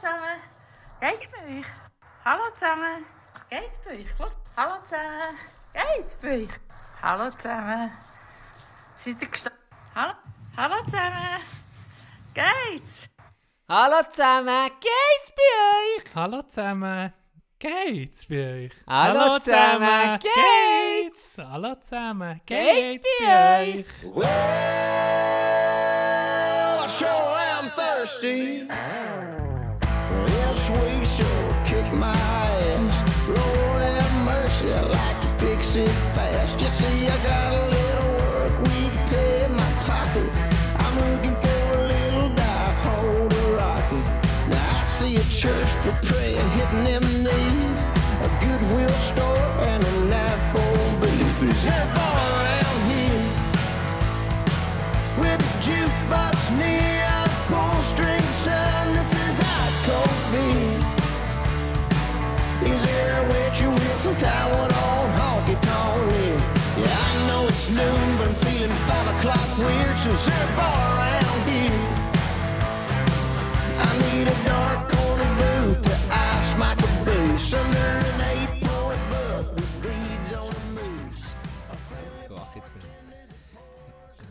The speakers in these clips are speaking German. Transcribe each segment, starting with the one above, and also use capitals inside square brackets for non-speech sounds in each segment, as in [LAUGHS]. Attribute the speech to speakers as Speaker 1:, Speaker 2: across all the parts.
Speaker 1: zusammen. Geht's bei euch? Hallo zusammen. Geht's bei euch? Gut. Hallo zusammen. Geht's bei euch? Hallo zusammen. Seid ihr gestanden? Hallo? Hallo zusammen. Geht's?
Speaker 2: Hallo zusammen, geht's bei euch?
Speaker 3: Hallo zusammen, geht's bei euch?
Speaker 2: Hallo zusammen, geht's?
Speaker 3: Hallo zusammen,
Speaker 2: Geht's bei euch?
Speaker 4: Well, I sure am thirsty. It fast. You see, I got a little work week pay in my pocket. I'm looking for a little dive hole to rock it. Now I see a church for prayer hitting them knees.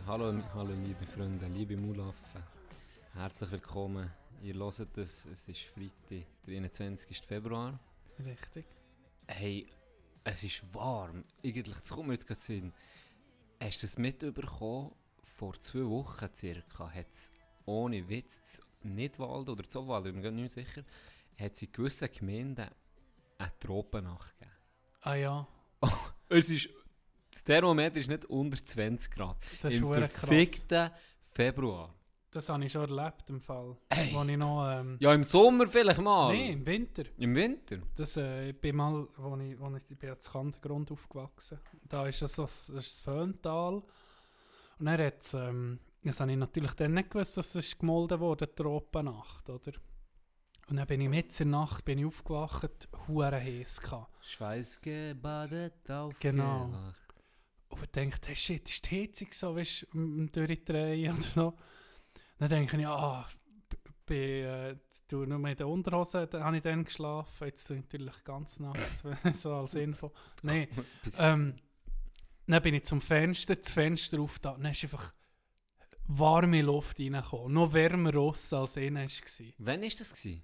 Speaker 2: Hallo, hallo liebe Freunde, liebe Mulaffen. Herzlich willkommen. Ihr hört es, es ist Freitag, der 21. Februar.
Speaker 3: Richtig.
Speaker 2: Hey, es ist warm. Eigentlich, das kommt mir jetzt gerade Sinn. Hast du das mitbekommen? Vor zwei Wochen circa hat es ohne Witz Nidwald oder Zowald, ich bin mir nicht sicher, hat es in gewissen Gemeinden eine Tropennacht gegeben.
Speaker 3: Ah ja, [LAUGHS]
Speaker 2: Es ist, das Thermometer ist nicht unter 20 Grad.
Speaker 3: das ist
Speaker 2: Im
Speaker 3: verdammt krass.
Speaker 2: verfickten Februar.
Speaker 3: Das habe ich schon erlebt im Fall.
Speaker 2: Ey.
Speaker 3: Wo ich noch... Ähm,
Speaker 2: Ja, im Sommer vielleicht mal.
Speaker 3: Nein, im Winter.
Speaker 2: Im Winter.
Speaker 3: Das, äh, ich bin mal, wo ich, wo ich, ich bin als Kantengrund aufgewachsen. Da ist das, das, ist das Föhntal. Und er hat, ähm, das habe ich natürlich dann nicht gewusst, dass es gemolden wurde, die Tropennacht, oder? Und dann bin ich mitten in der Nacht bin ich aufgewacht, hure heiß gehabt.
Speaker 2: Schweißgebadet auf
Speaker 3: Genau. Und ich dachte, hey shit, ist die Heizung so, weißt du, Durchdrehen oder so. Dann denke ich, ah, b- bei, äh, du, nur mit der Unterhose da habe ich dann geschlafen, jetzt natürlich ganz Nacht, [LAUGHS] so als Info. Nein, [LAUGHS] ähm, dann bin ich zum Fenster, das Fenster auf da, dann ist einfach warme Luft reingekommen. Noch wärmer raus als innen war.
Speaker 2: Wann war das? Gewesen?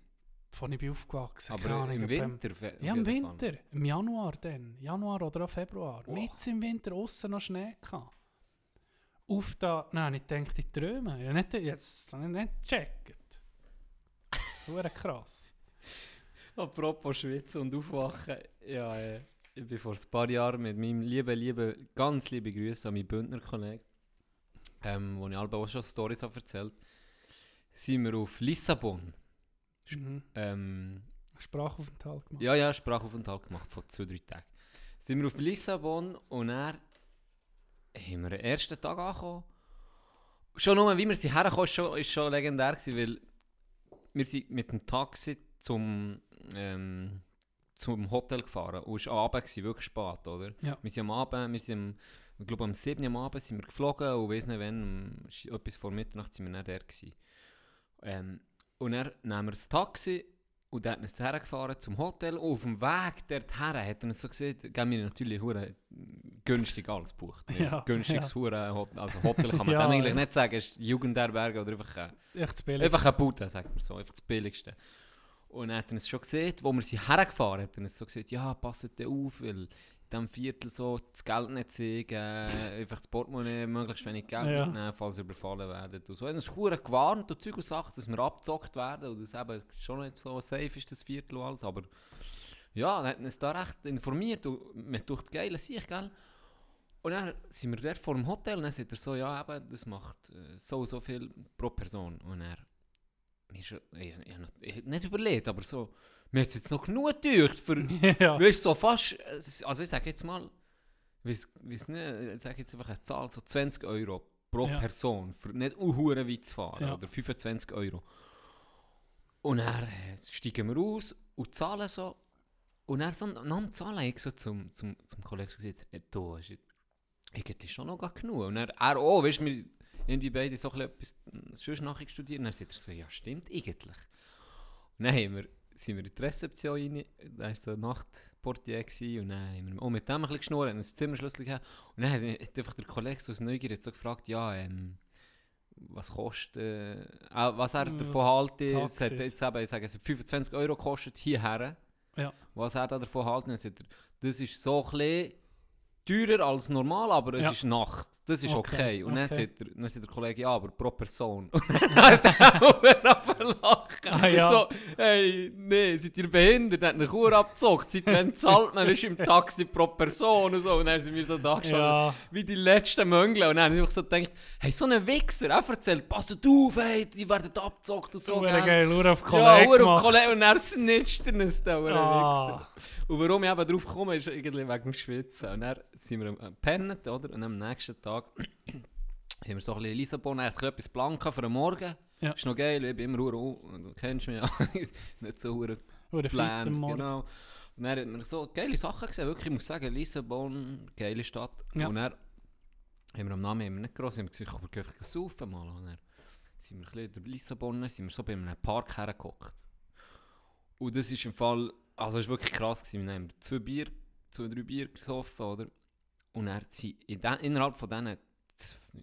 Speaker 3: Von ich bin aufgewachsen. keine
Speaker 2: Aber
Speaker 3: Ahnung,
Speaker 2: im Winter?
Speaker 3: Ja, im
Speaker 2: jeden Fall.
Speaker 3: Winter. Im Januar dann. Januar oder Februar.
Speaker 2: Wow.
Speaker 3: Mit im Winter außen noch Schnee gehabt. Auf da, nein, ich denke, ich träume. Ja, nicht, jetzt habe ich nicht gecheckt. Hure krass. [LAUGHS]
Speaker 2: Apropos Schwitzen und Aufwachen. Ja, äh, ich bin vor ein paar Jahren mit meinem lieben, lieben, ganz lieben Grüßen an meinen Bündner Kollegen, ähm, wo ich alle auch schon Storys habe erzählt sind wir auf Lissabon.
Speaker 3: Mhm.
Speaker 2: Ähm,
Speaker 3: Sprachaufenthalt gemacht.
Speaker 2: ja, ja, Sprachaufenthalt gemacht von zwei, drei Tagen. Sind wir auf Lissabon und dann haben wir den ersten Tag angekommen. Schon nur, wie wir sie hergekommen, ist schon, ist schon legendär gewesen, weil wir sind mit dem Taxi zum, ähm, zum Hotel gefahren und es war Abend, gewesen, wirklich spät, oder?
Speaker 3: Ja.
Speaker 2: Wir sind am Abend, wir sind, ich glaube am 7. Uhr am Abend sind wir geflogen und weiss nicht wann, um, etwas vor Mitternacht sind wir dann der gewesen. Ähm, und dann nehmen wir das Taxi und dann hat uns hergefahren zum Hotel. Und auf dem Weg dorthin hat er uns so gesehen, geben wir natürlich hure günstig alles gebucht. [LAUGHS]
Speaker 3: Ja,
Speaker 2: Günstiges
Speaker 3: ja.
Speaker 2: hure Hotel. Also Hotel kann man [LAUGHS]
Speaker 3: Ja,
Speaker 2: eigentlich nicht sagen, ist Jugendherberge oder einfach ein,
Speaker 3: Echt
Speaker 2: einfach eine Bude, sagt man so, einfach das Billigste. Und dann hat er uns schon gesehen, wo wir sind hergefahren, hat er uns so gesagt, ja, passet dir auf, weil in diesem Viertel so das Geld nicht zeigen, [LAUGHS] einfach das Portemonnaie möglichst wenig Geld
Speaker 3: Ja.
Speaker 2: mitnehmen, falls sie überfallen werden. Und so. Hat uns hure gewarnt und Zeug und Sachen, dass wir abgezockt werden und das eben schon nicht so safe ist, das Viertel und alles, aber ja, er hat uns da recht informiert und mir durch die geile Sicht, gell? Und dann sind wir dort vor dem Hotel und dann sagt er so, ja eben, das macht äh, so so viel pro Person. Und er, mir ich, ich, hab ich hab nicht überlegt, aber so, mir hat es jetzt noch genug gedacht für, [LAUGHS]
Speaker 3: ja.
Speaker 2: weißt du, so fast, also ich sage jetzt mal, weiss, weiss nicht, ich sage jetzt einfach eine Zahl, so 20 Euro pro
Speaker 3: Ja.
Speaker 2: Person, für nicht unhure weit zu fahren,
Speaker 3: Ja.
Speaker 2: oder 25 Euro. Und dann äh, steigen wir aus und zahlen so, und dann so, nach dem Zahlen habe ich so zum, zum, zum Kollegen gesagt, hey, du, ist irgendwie schon noch genug. Und er, er auch, weißt du, irgendwie beide so etwas sonst nachher studieren, und dann sagt er so, ja stimmt, eigentlich. Und dann haben wir, sind wir in die Rezeption rein, da war so ein Nachtportier gewesen, und dann haben wir auch mit dem ein bisschen geschnurrt, haben uns Zimmerschlüssel gegeben. Und dann hat, einfach der Kollege so aus Neugier so gefragt, ja, ähm, was kostet, äh, was er
Speaker 3: Was
Speaker 2: davon haltet. Es hat jetzt eben, ich sage, es hat 25 Euro gekostet hierher.
Speaker 3: Ja.
Speaker 2: Was er da davon halten, er, das ist so ein bisschen teurer als normal, aber es
Speaker 3: Ja.
Speaker 2: ist Nacht. Das ist okay.
Speaker 3: Okay,
Speaker 2: Und dann,
Speaker 3: okay.
Speaker 2: sagt der, dann sagt der Kollege, ja, aber pro Person. [LAUGHS] Und dann hat er auch lachen.
Speaker 3: Ah, ja.
Speaker 2: So, hey, nee, seid ihr behindert? Hat eine Kur abgezockt. Seit wann zahlt man ist im Taxi pro Person und so. Und dann sind wir so da gestanden,
Speaker 3: Ja.
Speaker 2: wie die letzten Möngle. Und dann habe ich so gedacht, hey, so ein Wichser, er erzählt, passt auf, hey, die werden abgezockt und so. Gell?
Speaker 3: geil, nur auf
Speaker 2: Ja,
Speaker 3: Kollegen
Speaker 2: Uhr auf
Speaker 3: gemacht.
Speaker 2: Kollege und er snitcht er es da, der
Speaker 3: Ah.
Speaker 2: Wichser. Und warum ich eben drauf komme, ist irgendwie wegen dem Schwitzen. Und dann sind wir am gepennt, oder? Und am nächsten Tag [CLEARS THROAT] haben wir so ein bisschen in Lissabon echt etwas blanken für den Morgen.
Speaker 3: Ja.
Speaker 2: Ist noch geil, ich bin immer hure, du kennst mich ja, [LAUGHS] nicht so hure
Speaker 3: Oder
Speaker 2: plan, genau. Und dann hat man so geile Sachen gesehen, wirklich, ich muss sagen, Lissabon, geile Stadt.
Speaker 3: Ja.
Speaker 2: Und dann haben wir am Namen haben wir nicht gross, haben wir gesagt, wir gehen saufen mal. Und dann sind wir ein bisschen durch Lissabon, sind wir so bei einem Park hergeguckt. Und das ist im Fall, also es war wirklich krass gewesen, wir haben zwei Bier, zwei, drei Bier gesoffen, oder? Und er in den, innerhalb von diesen,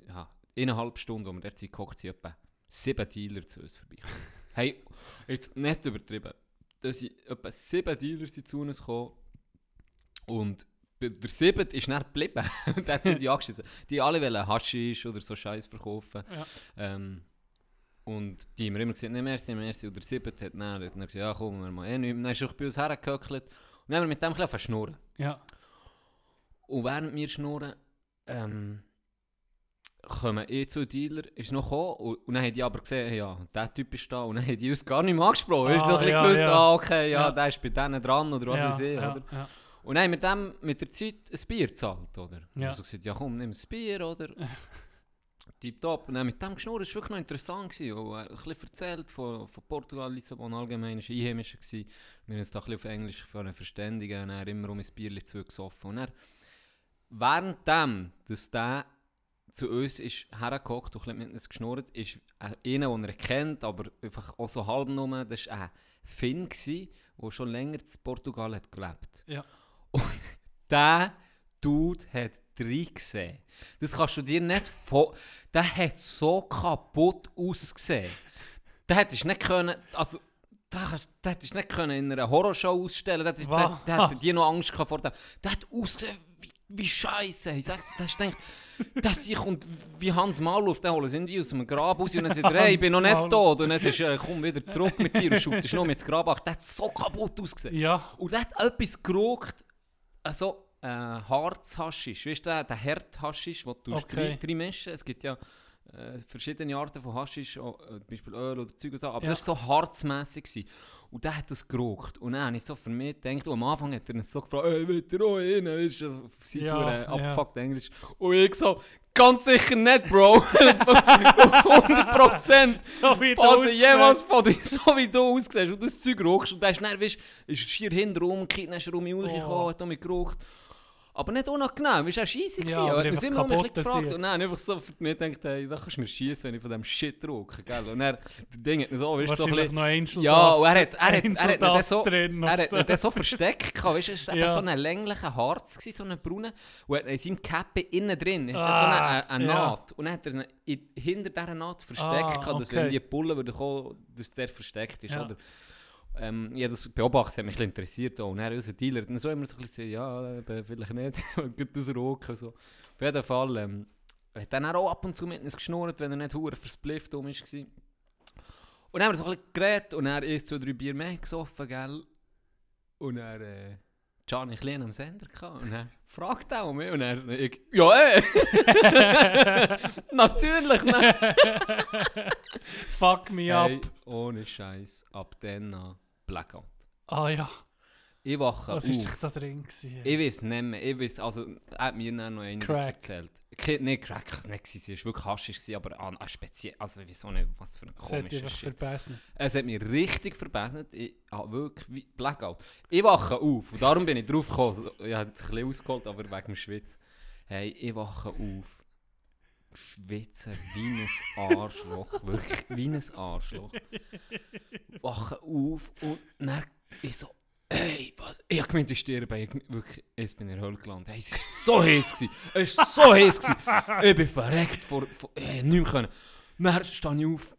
Speaker 2: ja, eineinhalb Stunden, wo wir dort geguckt, sind etwa sieben Dealer zu uns vorbei. [LAUGHS] hey, jetzt nicht übertrieben. Da sind etwa sieben Dealer zu uns gekommen und bei der siebte ist dann geblieben. [LAUGHS] Und dort sind die [LAUGHS] angeschissen. Die alle wollen Haschisch oder so Scheiß verkaufen.
Speaker 3: Ja.
Speaker 2: Ähm, und die haben immer gesagt, nicht merci, merci. Und der siebte hat dann, hat dann gesagt, ja komm, wir mal eh nicht. Dann ist er bei uns hergehöckelt. Und dann haben wir mit dem ein bisschen schnurren.
Speaker 3: Ja.
Speaker 2: Und während wir schnurren, ähm, kommen eh zwei Dealer, ist noch gekommen, und, und dann haben die aber gesehen, ja, der Typ ist da, und dann haben die uns gar nicht mehr angesprochen. Ah, so
Speaker 3: Ah,
Speaker 2: ein bisschen
Speaker 3: ja,
Speaker 2: gewusst,
Speaker 3: ja.
Speaker 2: ah, okay, ja,
Speaker 3: Ja.
Speaker 2: der ist bei denen dran, oder was
Speaker 3: ja,
Speaker 2: weiß ich,
Speaker 3: ja,
Speaker 2: oder?
Speaker 3: Ja.
Speaker 2: Und dann haben wir dem mit der Zeit ein Bier gezahlt, oder?
Speaker 3: Ja.
Speaker 2: Und so gesagt, ja komm, nimm ein Bier, oder? [LAUGHS] Tipptopp. Und dann mit dem geschnurrt, das war wirklich noch interessant. Gewesen. Und, äh, ein bisschen erzählt von, von Portugal, Lissabon allgemein, war einheimischer. gewesen. Wir haben uns da ein bisschen auf Englisch verständigen und er immer um ein Bier zugesoffen. Und er, währenddem, dass der zu uns ist hergehockt und ein mit uns geschnurrt, ist äh, einer, den er kennt, aber einfach auch so halb nur, das war ein Finn, der schon länger in Portugal hat gelebt
Speaker 3: Ja.
Speaker 2: Und [LAUGHS] der Dude hat drei gesehen. Das kannst du dir nicht vor... Der hat so kaputt ausgesehen. Der hättest nicht können... Also, der hättest nicht können in einer Horrorshow ausstellen der
Speaker 3: Was?
Speaker 2: hätte dir noch Angst gehabt vor dem. Der hat ausgesehen wie, Scheiße. Ich sag, hast gedacht, dass ich und wie Hans Mauluf, der holen sind die aus dem Grab raus und dann sagt er, hey, ich bin noch nicht
Speaker 3: Mauluf.
Speaker 2: tot. Und dann sagst du, äh, komm wieder zurück mit dir und schautest noch mit ins Grab. ab. Der hat so kaputt ausgesehen.
Speaker 3: Ja.
Speaker 2: Und der hat etwas geraucht, also äh, Harzhaschisch, weißt du, der, der Herdhaschisch, den du
Speaker 3: Okay.
Speaker 2: okay. mischen Es gibt ja äh, verschiedene Arten von Haschisch, auch, äh, zum Beispiel Öl oder Zeug und so, aber
Speaker 3: Ja.
Speaker 2: das war so harzmässig. gewesen. Und der hat das geraucht. Und dann habe ich so für mich gedacht, und am Anfang hat er uns so gefragt, «Ey, wollt ihr auch rein?» Weißt du, auf sein
Speaker 3: Ja,
Speaker 2: ja,
Speaker 3: ja.
Speaker 2: abgefuckt Englisch. Und ich so, «Ganz sicher nicht, Bro!» [LAUGHS] 100 Prozent!
Speaker 3: So wie du
Speaker 2: Also jemals von dir, so wie du aussiehst und das Zeug rauchst und dann ist dann, weißt, ist schier hinten rum, Kind ist um mich
Speaker 3: Oh.
Speaker 2: rausgekommen, hat mich geraucht. Aber nicht unangenehm, du, er war easy.
Speaker 3: Ja,
Speaker 2: gewesen.
Speaker 3: aber
Speaker 2: er hat
Speaker 3: einfach
Speaker 2: immer bisschen
Speaker 3: kaputt
Speaker 2: gefragt
Speaker 3: sein.
Speaker 2: und dann einfach so für mich gedacht, hey, da kannst du mir schießen, wenn ich von diesem Shit rauche, gell? Und er, das Ding hat ihn so, weißt du, so ein bisschen...
Speaker 3: noch Angel
Speaker 2: Ja, und er hat, er hat, er hat dann
Speaker 3: Dust
Speaker 2: so,
Speaker 3: drin
Speaker 2: er hat dann so versteckt gehabt, weißt du, es war
Speaker 3: Ja.
Speaker 2: so ein länglicher Harz, gewesen, so ein brauner, und er- in seinem Käppe innen drin ist da so
Speaker 3: Ah,
Speaker 2: eine, eine
Speaker 3: ja.
Speaker 2: Naht. Und dann hat er hinter dieser Naht versteckt,
Speaker 3: Ah,
Speaker 2: gehabt, dass
Speaker 3: okay.
Speaker 2: wenn die Bullen würden kommen, dass der versteckt ist,
Speaker 3: Ja.
Speaker 2: oder? Ähm, ja, das beobachtet, hat mich ein interessiert auch. Und dann unser Dealer dann so immer so ein bisschen ja, eben, vielleicht nicht, [LAUGHS] gut das Rocken so. Auf jeden Fall, ähm, er hat dann auch ab und zu mit uns geschnurrt, wenn er nicht hure versplifft um war. Und dann haben wir so ein bisschen geredet und er ist zwei, drei Bier mehr gesoffen, gell? Und er, äh, Gianni klein am Sender gehabt und [LAUGHS] er fragt auch mich und er, ich, ja eh! [LAUGHS] Natürlich, ne?
Speaker 3: Fuck me
Speaker 2: Hey,
Speaker 3: up.
Speaker 2: ohne Scheiß, ab dann an Blackout.
Speaker 3: Ah ja.
Speaker 2: Ich wache
Speaker 3: Was
Speaker 2: auf.
Speaker 3: ist da drin gewesen?
Speaker 2: Ich weiß nicht mehr. Ich weiß, also, er hat mir dann noch einiges
Speaker 3: Crack.
Speaker 2: erzählt. Ke- Nicht Crack, kann es nicht gewesen. Es war wirklich Haschisch, gewesen, aber an, an speziell. Also, ich weiß auch nicht, was für ein komischer Shit.
Speaker 3: vergessen.
Speaker 2: Es hat mich richtig verbessert. Ich habe wirklich wie Blackout. Ich wache auf und darum bin ich drauf gekommen. Ich habe jetzt ein bisschen ausgeholt, aber wegen dem Schwitz. Hey, ich wache auf. Schwitzen wie ein Arschloch. Wirklich, wie ein Arschloch. Wache auf und dann ich so, ey, was? Ich hab gemeint, ich sterbe. Ich, wirklich, jetzt bin ich in der Hölle gelandet. Hey, es war so heiß. gewesen. Es war so heiß. gewesen. Ich bin verreckt vor, vor äh, nicht mehr können. Dann stehe ich auf.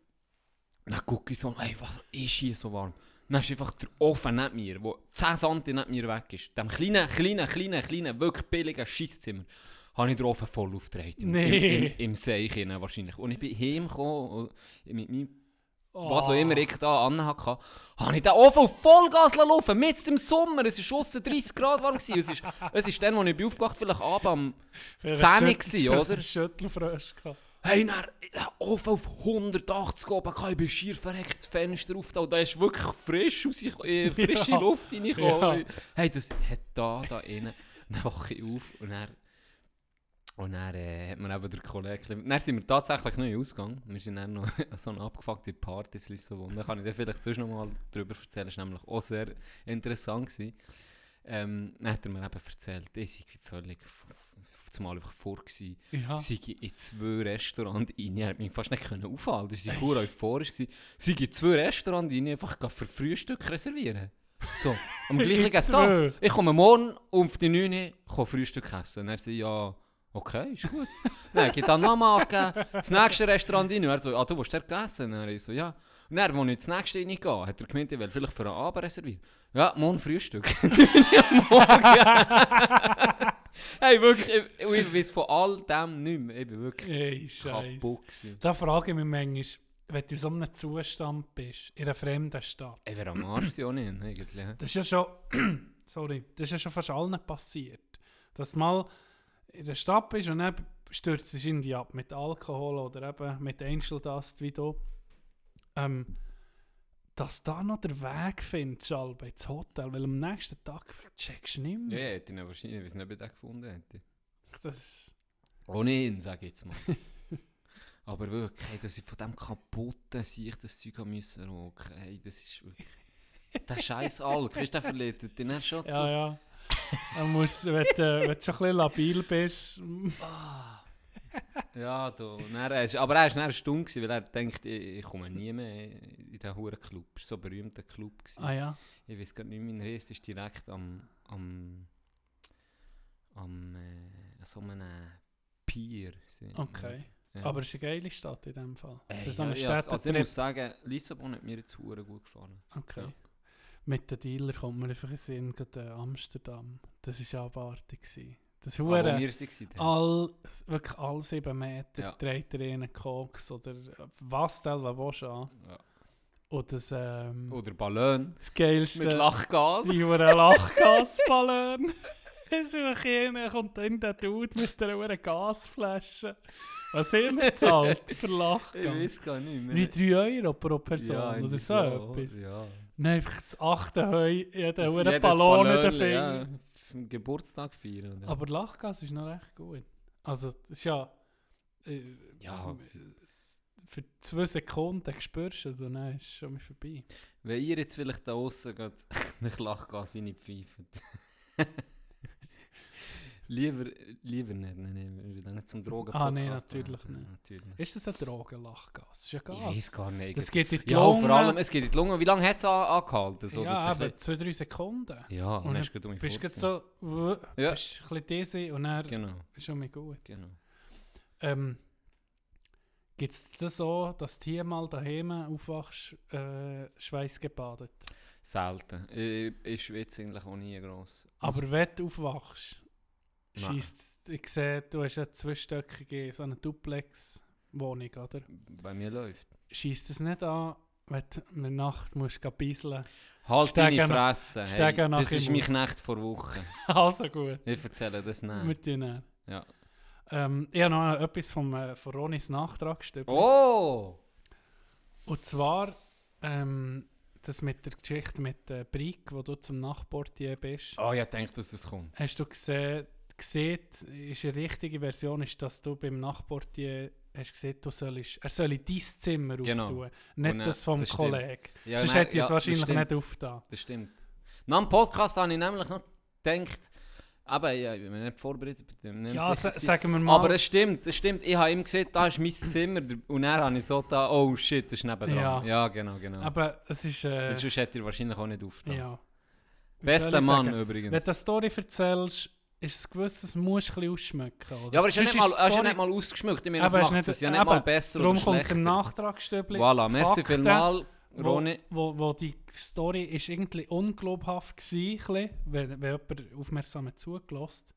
Speaker 2: Dann gucke ich so, ey, was ist hier so warm? Dann ist einfach der Ofen neben mir, der 10 cm neben mir weg ist. Dem kleinen, kleinen, kleinen, kleinen, wirklich billigen Scheisszimmer. Habe ich den Ofen voll aufgedreht. Im,
Speaker 3: Nee.
Speaker 2: im, im, im Seich wahrscheinlich. Und ich bin heimgekommen mit meinem
Speaker 3: Oh.
Speaker 2: was auch immer ich da an hatte, habe ich den Ofen auf Vollgas laufen, mitten im Sommer. Es war aussen 30 Grad warm. gewesen. Es ist, [LAUGHS] es ist dann, als ich bin aufgewacht vielleicht abends am
Speaker 3: Für
Speaker 2: 10
Speaker 3: einen
Speaker 2: gewesen, oder?
Speaker 3: Schüttelfrosch gehabt.
Speaker 2: Hey, dann, Ofen auf 180 oben, ich bin schier verreckt, das Fenster auf, und da ist wirklich frisch aus, äh, frische
Speaker 3: Ja.
Speaker 2: Luft reingekommen.
Speaker 3: Ja.
Speaker 2: Hey, das hat da, da innen, dann wache ich auf und dann, und dann äh, hat man eben der Kollege, dann sind wir tatsächlich neu ausgegangen, wir sind dann noch [LAUGHS] so eine abgefuckte Party, in Lissabon, da kann ich dir vielleicht sonst noch mal drüber erzählen, das war nämlich auch sehr interessant. Gewesen. Ähm, dann hat er mir eben erzählt, ich sei völlig zumal einfach vor gewesen,
Speaker 3: Ja.
Speaker 2: ich in zwei Restaurants rein. Ich konnte mich fast nicht können aufhalten. Ich war pur euphorisch. ich in zwei Restaurants rein, einfach für Frühstück reservieren. So, am [LAUGHS] gleichen Tag. Ich komme morgen auf die 9 Uhr Frühstück essen. Und er sagt, ja, okay, ist gut. [LAUGHS] Dann geht dann nochmal angegeben, das nächste Restaurant rein. Und er so, ah, du willst dort essen? Und ich so, ja. Und dann, als ich ins nächste reingehe, hat er gemeint, ich will vielleicht für einen Abend reservieren. Ja, morgen Frühstück. morgen. [LAUGHS] hey, wirklich, ich, ich weiß von all dem nicht mehr. Ich bin wirklich
Speaker 3: Ey, Scheiße.
Speaker 2: kaputt gewesen.
Speaker 3: Da frage ich mich manchmal, wenn du in so einem Zustand bist, in einer fremden Stadt.
Speaker 2: Ich wäre am Arsch ja nicht, eigentlich.
Speaker 3: Das ist ja schon, [CLEARS THROAT] sorry, das ist ja schon fast allen passiert. Dass mal in der Stadt bist und dann stürzt es irgendwie ab mit Alkohol oder eben mit Einsteldust wie du. Ähm, dass du da noch den Weg findest, Albe, ins Hotel, weil am nächsten Tag checkst du nicht mehr.
Speaker 2: ja, hätte ich ihn wahrscheinlich, ich weiß nicht, ich den gefunden hätte.
Speaker 3: Das ist,
Speaker 2: Ohne ihn, sage ich jetzt mal. [LAUGHS] Aber wirklich, hey, dass ich von dem kaputten sich das Zeug haben müssen rocken, hey, das ist wirklich... Der scheiß Alk, weißt du, der verleitet den dann schon [LAUGHS]
Speaker 3: ja,
Speaker 2: zu...
Speaker 3: ja. Dann musst, wenn, du, wenn du schon ein bisschen labil bist,
Speaker 2: Ah. Ja. Und dann, er ist- aber er war dann stumm, weil er denkt, ich, ich komme nie mehr in diesen huren Club. Das war so ein berühmter Club. Gewesen.
Speaker 3: ah ja,
Speaker 2: Ich weiß gar nicht, mein Rest ist direkt am... am... am... Äh, so einem Pier. sind-
Speaker 3: okay.
Speaker 2: Ja.
Speaker 3: Aber es ist eine geile Stadt in dem Fall.
Speaker 2: Ey,
Speaker 3: so
Speaker 2: ja, ja, also ich
Speaker 3: Städtetrip.
Speaker 2: muss sagen, Lissabon hat mir jetzt gut gefallen.
Speaker 3: Okay.
Speaker 2: Ja.
Speaker 3: Mit den Dealer kommt mir einfach in den Sinn, gerade Amsterdam. Das war abartig. gewesen. Das
Speaker 2: Aber wo
Speaker 3: Hure, all, wirklich alle sieben Meter
Speaker 2: Ja.
Speaker 3: dreht er einen Koks oder was du willst an.
Speaker 2: Ja.
Speaker 3: Und das, ähm,
Speaker 2: Oder Ballon
Speaker 3: das geilste,
Speaker 2: mit Lachgas.
Speaker 3: die Hure Lachgasballon. [LAUGHS] ist einfach einer, kommt dann der Dude mit einer Hure Gasflasche. Was haben wir gezahlt für Lachgas?
Speaker 2: gar nicht
Speaker 3: Wie 3 Euro pro Person oder so, etwas.
Speaker 2: Ja.
Speaker 3: Nein, einfach das achte Heu, jeder
Speaker 2: jedes
Speaker 3: Ballon in den Finger.
Speaker 2: Ja, Geburtstag feiern. Oder?
Speaker 3: Aber Lachgas ist noch recht gut. Also, das ist ja. Äh,
Speaker 2: Ja.
Speaker 3: Für zwei Sekunden spürst du es und dann ist es schon mal vorbei.
Speaker 2: Wenn ihr jetzt vielleicht da außen geht, [LAUGHS] nicht Lachgas reinpfeifen. [LAUGHS] lieber, lieber nicht, nein, nein, wir nicht zum Drogen
Speaker 3: Ah, nein, natürlich nicht.
Speaker 2: Natürlich.
Speaker 3: Ist das ein Drogenlachgas? Ist ja Gas.
Speaker 2: Ich weiß gar nicht.
Speaker 3: Das geht in die
Speaker 2: ja,
Speaker 3: Lunge.
Speaker 2: vor allem, es geht in die Lunge. Wie lange hat es an, angehalten? So,
Speaker 3: ja, eben, zwei, drei Sekunden.
Speaker 2: ja, und
Speaker 3: Und
Speaker 2: dann hast du gerade um mich
Speaker 3: Bist du
Speaker 2: vorgesehen.
Speaker 3: so, uh,
Speaker 2: Ja.
Speaker 3: bist ein bisschen dizzy und dann
Speaker 2: Genau,
Speaker 3: ist schon mal gut.
Speaker 2: genau.
Speaker 3: Ähm, Gibt es das so, dass du hier mal daheim aufwachst, äh, schweißgebadet?
Speaker 2: Selten. Ich, ich schwitze eigentlich auch nie gross.
Speaker 3: Aber wenn du aufwachst, Scheisst, ich sehe, du hast eine zweistöckige, so eine Duplex-Wohnung, oder?
Speaker 2: Bei mir läuft.
Speaker 3: Scheisst es nicht an, wenn du in der Nacht musst bisseln
Speaker 2: Halt
Speaker 3: Steigen
Speaker 2: deine Fresse. Hey, das ist
Speaker 3: aus.
Speaker 2: Knecht vor Wochen. [LAUGHS]
Speaker 3: Also gut,
Speaker 2: Ich erzähle das nicht.
Speaker 3: mit dir dann.
Speaker 2: Ja.
Speaker 3: Ähm, ich habe noch etwas vom, äh, von Ronis Nachtragsstück.
Speaker 2: Oh!
Speaker 3: Und zwar ähm, das mit der Geschichte mit der Brick, wo du zum Nachportier bist.
Speaker 2: Oh, ich denke, dass das kommt.
Speaker 3: Hast du gesehen, gesehen, ist eine richtige Version, ist, dass du beim Nachportier hast gesehen, du sollst, er soll dein Zimmer
Speaker 2: Genau.
Speaker 3: auftun, nicht
Speaker 2: äh,
Speaker 3: das vom
Speaker 2: das.
Speaker 3: Kollegen.
Speaker 2: Ja,
Speaker 3: Sonst
Speaker 2: nein,
Speaker 3: hätte ich
Speaker 2: ja,
Speaker 3: es wahrscheinlich nicht aufgetan.
Speaker 2: Das stimmt. Nach dem Podcast habe ich nämlich noch gedacht, Aber ja, ich bin nicht vorbereitet bei dem.
Speaker 3: Ja, sagen wir mal.
Speaker 2: Aber es stimmt, es stimmt. Ich habe ihm gesagt, da ist mein Zimmer. Und dann habe ich so da, oh shit, das ist nebendran.
Speaker 3: Ja.
Speaker 2: Ja, genau, genau.
Speaker 3: aber es ist. Äh,
Speaker 2: sonst hätte er wahrscheinlich auch nicht aufgetan.
Speaker 3: ja.
Speaker 2: Bester Mann
Speaker 3: sagen?
Speaker 2: übrigens.
Speaker 3: Wenn du eine Story erzählst, ist es gewiss, es muss ein ausschmecken. Oder?
Speaker 2: ja, aber es ist ja nicht mal, ist ja nicht mal ausgeschmückt. Ich meine, das
Speaker 3: Aber es
Speaker 2: macht es ja nicht mal besser
Speaker 3: Darum
Speaker 2: oder
Speaker 3: kommt es
Speaker 2: schlechter.
Speaker 3: im Nachtragsstübli.
Speaker 2: Voilà, merci vielmals,
Speaker 3: wo,
Speaker 2: Ronny.
Speaker 3: wo, wo die Story ist irgendwie unglaubhaft war, ein wenn, wenn jemand aufmerksam hat zugelassen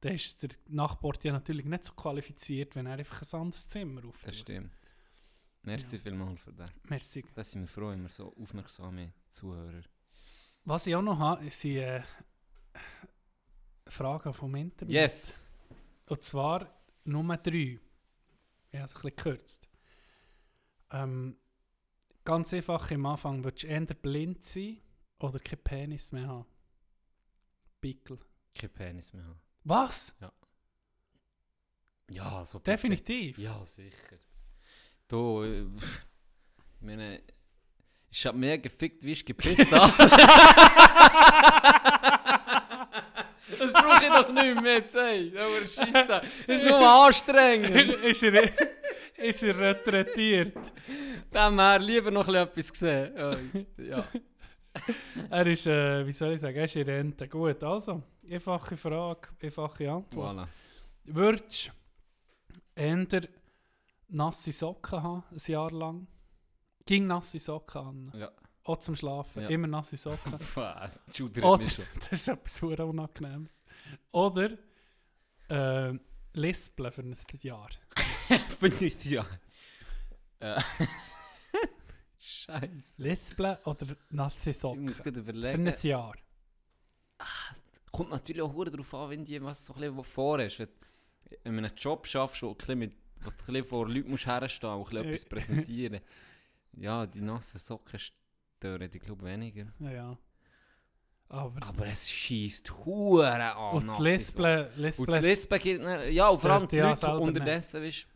Speaker 3: dann ist der Nachbar ja natürlich nicht so qualifiziert, wenn er einfach ein anderes Zimmer aufhört.
Speaker 2: Das stimmt. Merci
Speaker 3: Ja.
Speaker 2: vielmals für das.
Speaker 3: Merci.
Speaker 2: Da sind wir froh, immer so aufmerksame Zuhörer.
Speaker 3: Was ich auch noch habe, sind äh, Fragen vom Internet.
Speaker 2: Yes!
Speaker 3: Und zwar Nummer drei. Ich habe es ein bisschen gekürzt. Ähm, ganz einfach am Anfang, würdest du eher blind sein oder keinen Penis mehr haben? Pickel.
Speaker 2: Kein Penis mehr haben.
Speaker 3: Was?
Speaker 2: Ja, so bitte.
Speaker 3: Definitiv.
Speaker 2: Ja, sicher. Du, äh, pff, ich meine, ich hab mehr gefickt, wie ich gepisst habe. [LAUGHS] [LAUGHS] ich doch nicht mehr jetzt, ey. Da. Das ist nur anstrengend.
Speaker 3: ist, er, ist er retretiert?
Speaker 2: Dann wäre lieber noch etwas gesehen. Ja.
Speaker 3: Er ist, äh, wie soll ich sagen, er ist in Rente. Gut, also, einfache Frage, einfache Antwort.
Speaker 2: Voilà.
Speaker 3: Würdest du eher nasse Socken haben, ein Jahr lang? Ging nasse Socken an.
Speaker 2: Ja.
Speaker 3: Auch zum Schlafen.
Speaker 2: Ja.
Speaker 3: Immer nasse Socken.
Speaker 2: Was? Mich schon.
Speaker 3: das ist Unangenehmes. Oder äh, lispeln für ein Jahr.
Speaker 2: Finde ich ja. Äh. Scheiße.
Speaker 3: Lispeln oder nasse
Speaker 2: Ich
Speaker 3: Socken.
Speaker 2: muss gut
Speaker 3: Für
Speaker 2: überlegen.
Speaker 3: ein Jahr.
Speaker 2: Kommt natürlich auch darauf an, wenn dir was so ein bisschen vor ist. Wenn du in einem Job schaffst, wo du ein mit, wo du ein bisschen vor Leuten musst herstehen und ein bisschen etwas [LAUGHS] präsentieren. Ja, die nassen Socken stören dich, glaube weniger.
Speaker 3: Ja, Ja. Aber,
Speaker 2: Aber es schießt hure an.
Speaker 3: und das Lispeln.
Speaker 2: Und das Lispeln Ja, und vor allem die
Speaker 3: ja
Speaker 2: Leute,
Speaker 3: nicht.
Speaker 2: unterdessen, weißt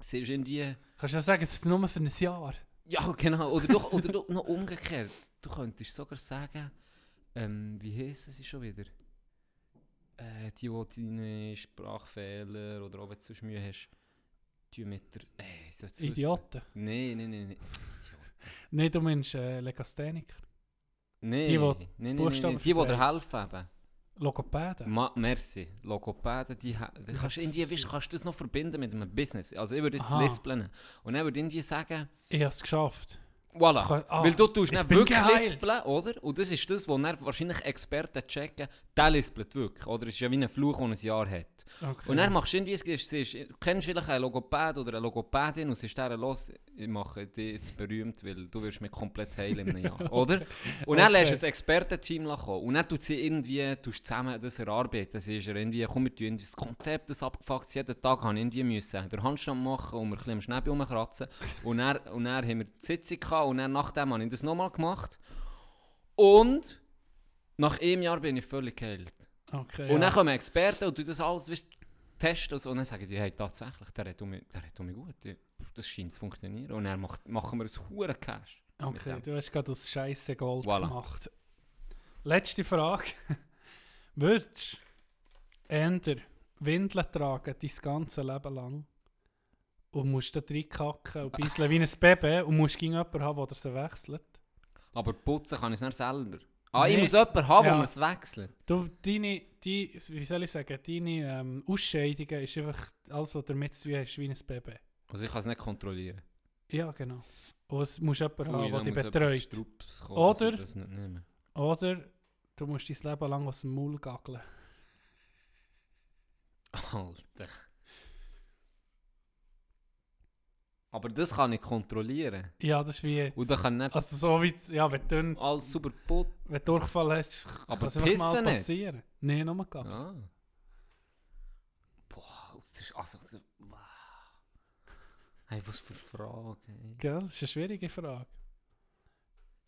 Speaker 2: sie ist irgendwie...
Speaker 3: kannst du ja sagen, das ist nur für ein Jahr.
Speaker 2: Ja, genau. Oder, doch, oder doch noch umgekehrt. Du könntest sogar sagen, ähm, wie heissen sie schon wieder? Äh, die, die deine Sprachfehler oder auch wenn du sonst Mühe hast, die mit der. Ey, soll's wissen.
Speaker 3: Idioten.
Speaker 2: Nein, nein, nein. Nein,
Speaker 3: Nein, du meinst äh, Legastheniker.
Speaker 2: Nein.
Speaker 3: Die, die
Speaker 2: nein,
Speaker 3: Buchstaben
Speaker 2: nein. Die, die dir helfen eben.
Speaker 3: Logopäden.
Speaker 2: Ma merci. Logopäden, die, die kannst, du irgendwie, weißt, kannst du das noch verbinden mit einem Business. Also ich würde jetzt
Speaker 3: Aha.
Speaker 2: lispeln. Und dann würde ich irgendwie sagen,
Speaker 3: Ich habe es geschafft.
Speaker 2: Voilà.
Speaker 3: Ah,
Speaker 2: Weil du tust
Speaker 3: ich
Speaker 2: nicht wirklich
Speaker 3: geheilt.
Speaker 2: lispeln, oder? Und das ist das, wo dann wahrscheinlich Experten checken, der lispelt wirklich. Oder es ist ja wie ein Fluch, der ein Jahr hat.
Speaker 3: Okay.
Speaker 2: Und dann machst du irgendwie, es ist, du kennst vielleicht einen Logopäd oder eine Logopädin und sagst der los, ich mache dich jetzt berühmt, weil du wirst mich komplett heilen in einem Jahr, [LAUGHS] oder? Und dann
Speaker 3: Okay.
Speaker 2: lässt du ein Expertenteam kommen und dann tut sie irgendwie, tust zusammen das erarbeiten. Das ist irgendwie, komm, wir tun das Konzept, das abgefuckt jeden Tag habe ich irgendwie müssen den Handstand machen und wir ein bisschen am Schnäbel rumkratzen. Und dann, und dann haben wir die Sitzung gehabt und dann nachdem habe ich das nochmal gemacht. Und nach einem Jahr bin ich völlig geheilt.
Speaker 3: okay,
Speaker 2: Und
Speaker 3: ja.
Speaker 2: dann kommen Experten und du das alles weißt, testen und, so, und dann sagen die, hey, tatsächlich, der hat um mich, der hat um mich gut. Das scheint zu funktionieren. Und dann macht, machen wir ein hure Cash.
Speaker 3: Okay, du hast gerade aus Scheiße Gold
Speaker 2: Voilà.
Speaker 3: gemacht. Letzte Frage. [LAUGHS] Würdest du eher Windeln tragen dein ganze Leben lang und musst da reinkacken und bisschen wie ein Baby und musst gegen jemanden haben, der sie wechselt?
Speaker 2: Aber putzen kann ich es nicht selber. Ah, ich
Speaker 3: Nee.
Speaker 2: muss jemanden haben,
Speaker 3: Ja.
Speaker 2: man es wechselt.
Speaker 3: Du, deine, die, wie soll ich sagen, deine ähm, Ausscheidungen ist einfach alles, was du damit zu tun hast, wie ein Baby.
Speaker 2: Also ich kann es nicht kontrollieren.
Speaker 3: Ja, genau. Und es muss jemand haben, der dich betreut.
Speaker 2: Kommen,
Speaker 3: Oder-
Speaker 2: ich.
Speaker 3: Oder du musst dein Leben lang aus dem Maul gaggeln.
Speaker 2: Alter. Aber das kann ich kontrollieren.
Speaker 3: Ja, das ist wie jetzt.
Speaker 2: Und dann kann ich nicht
Speaker 3: Also so wie, ja, wenn du,
Speaker 2: alles super putzen.
Speaker 3: wenn du Durchfall hast, kann es einfach mal
Speaker 2: pissen nicht?
Speaker 3: passieren. Nein, nur gaggeln.
Speaker 2: Ah. Boah, das ist also... Wow. Hey, was für Frage. ey.
Speaker 3: Gell, das ist eine schwierige Frage.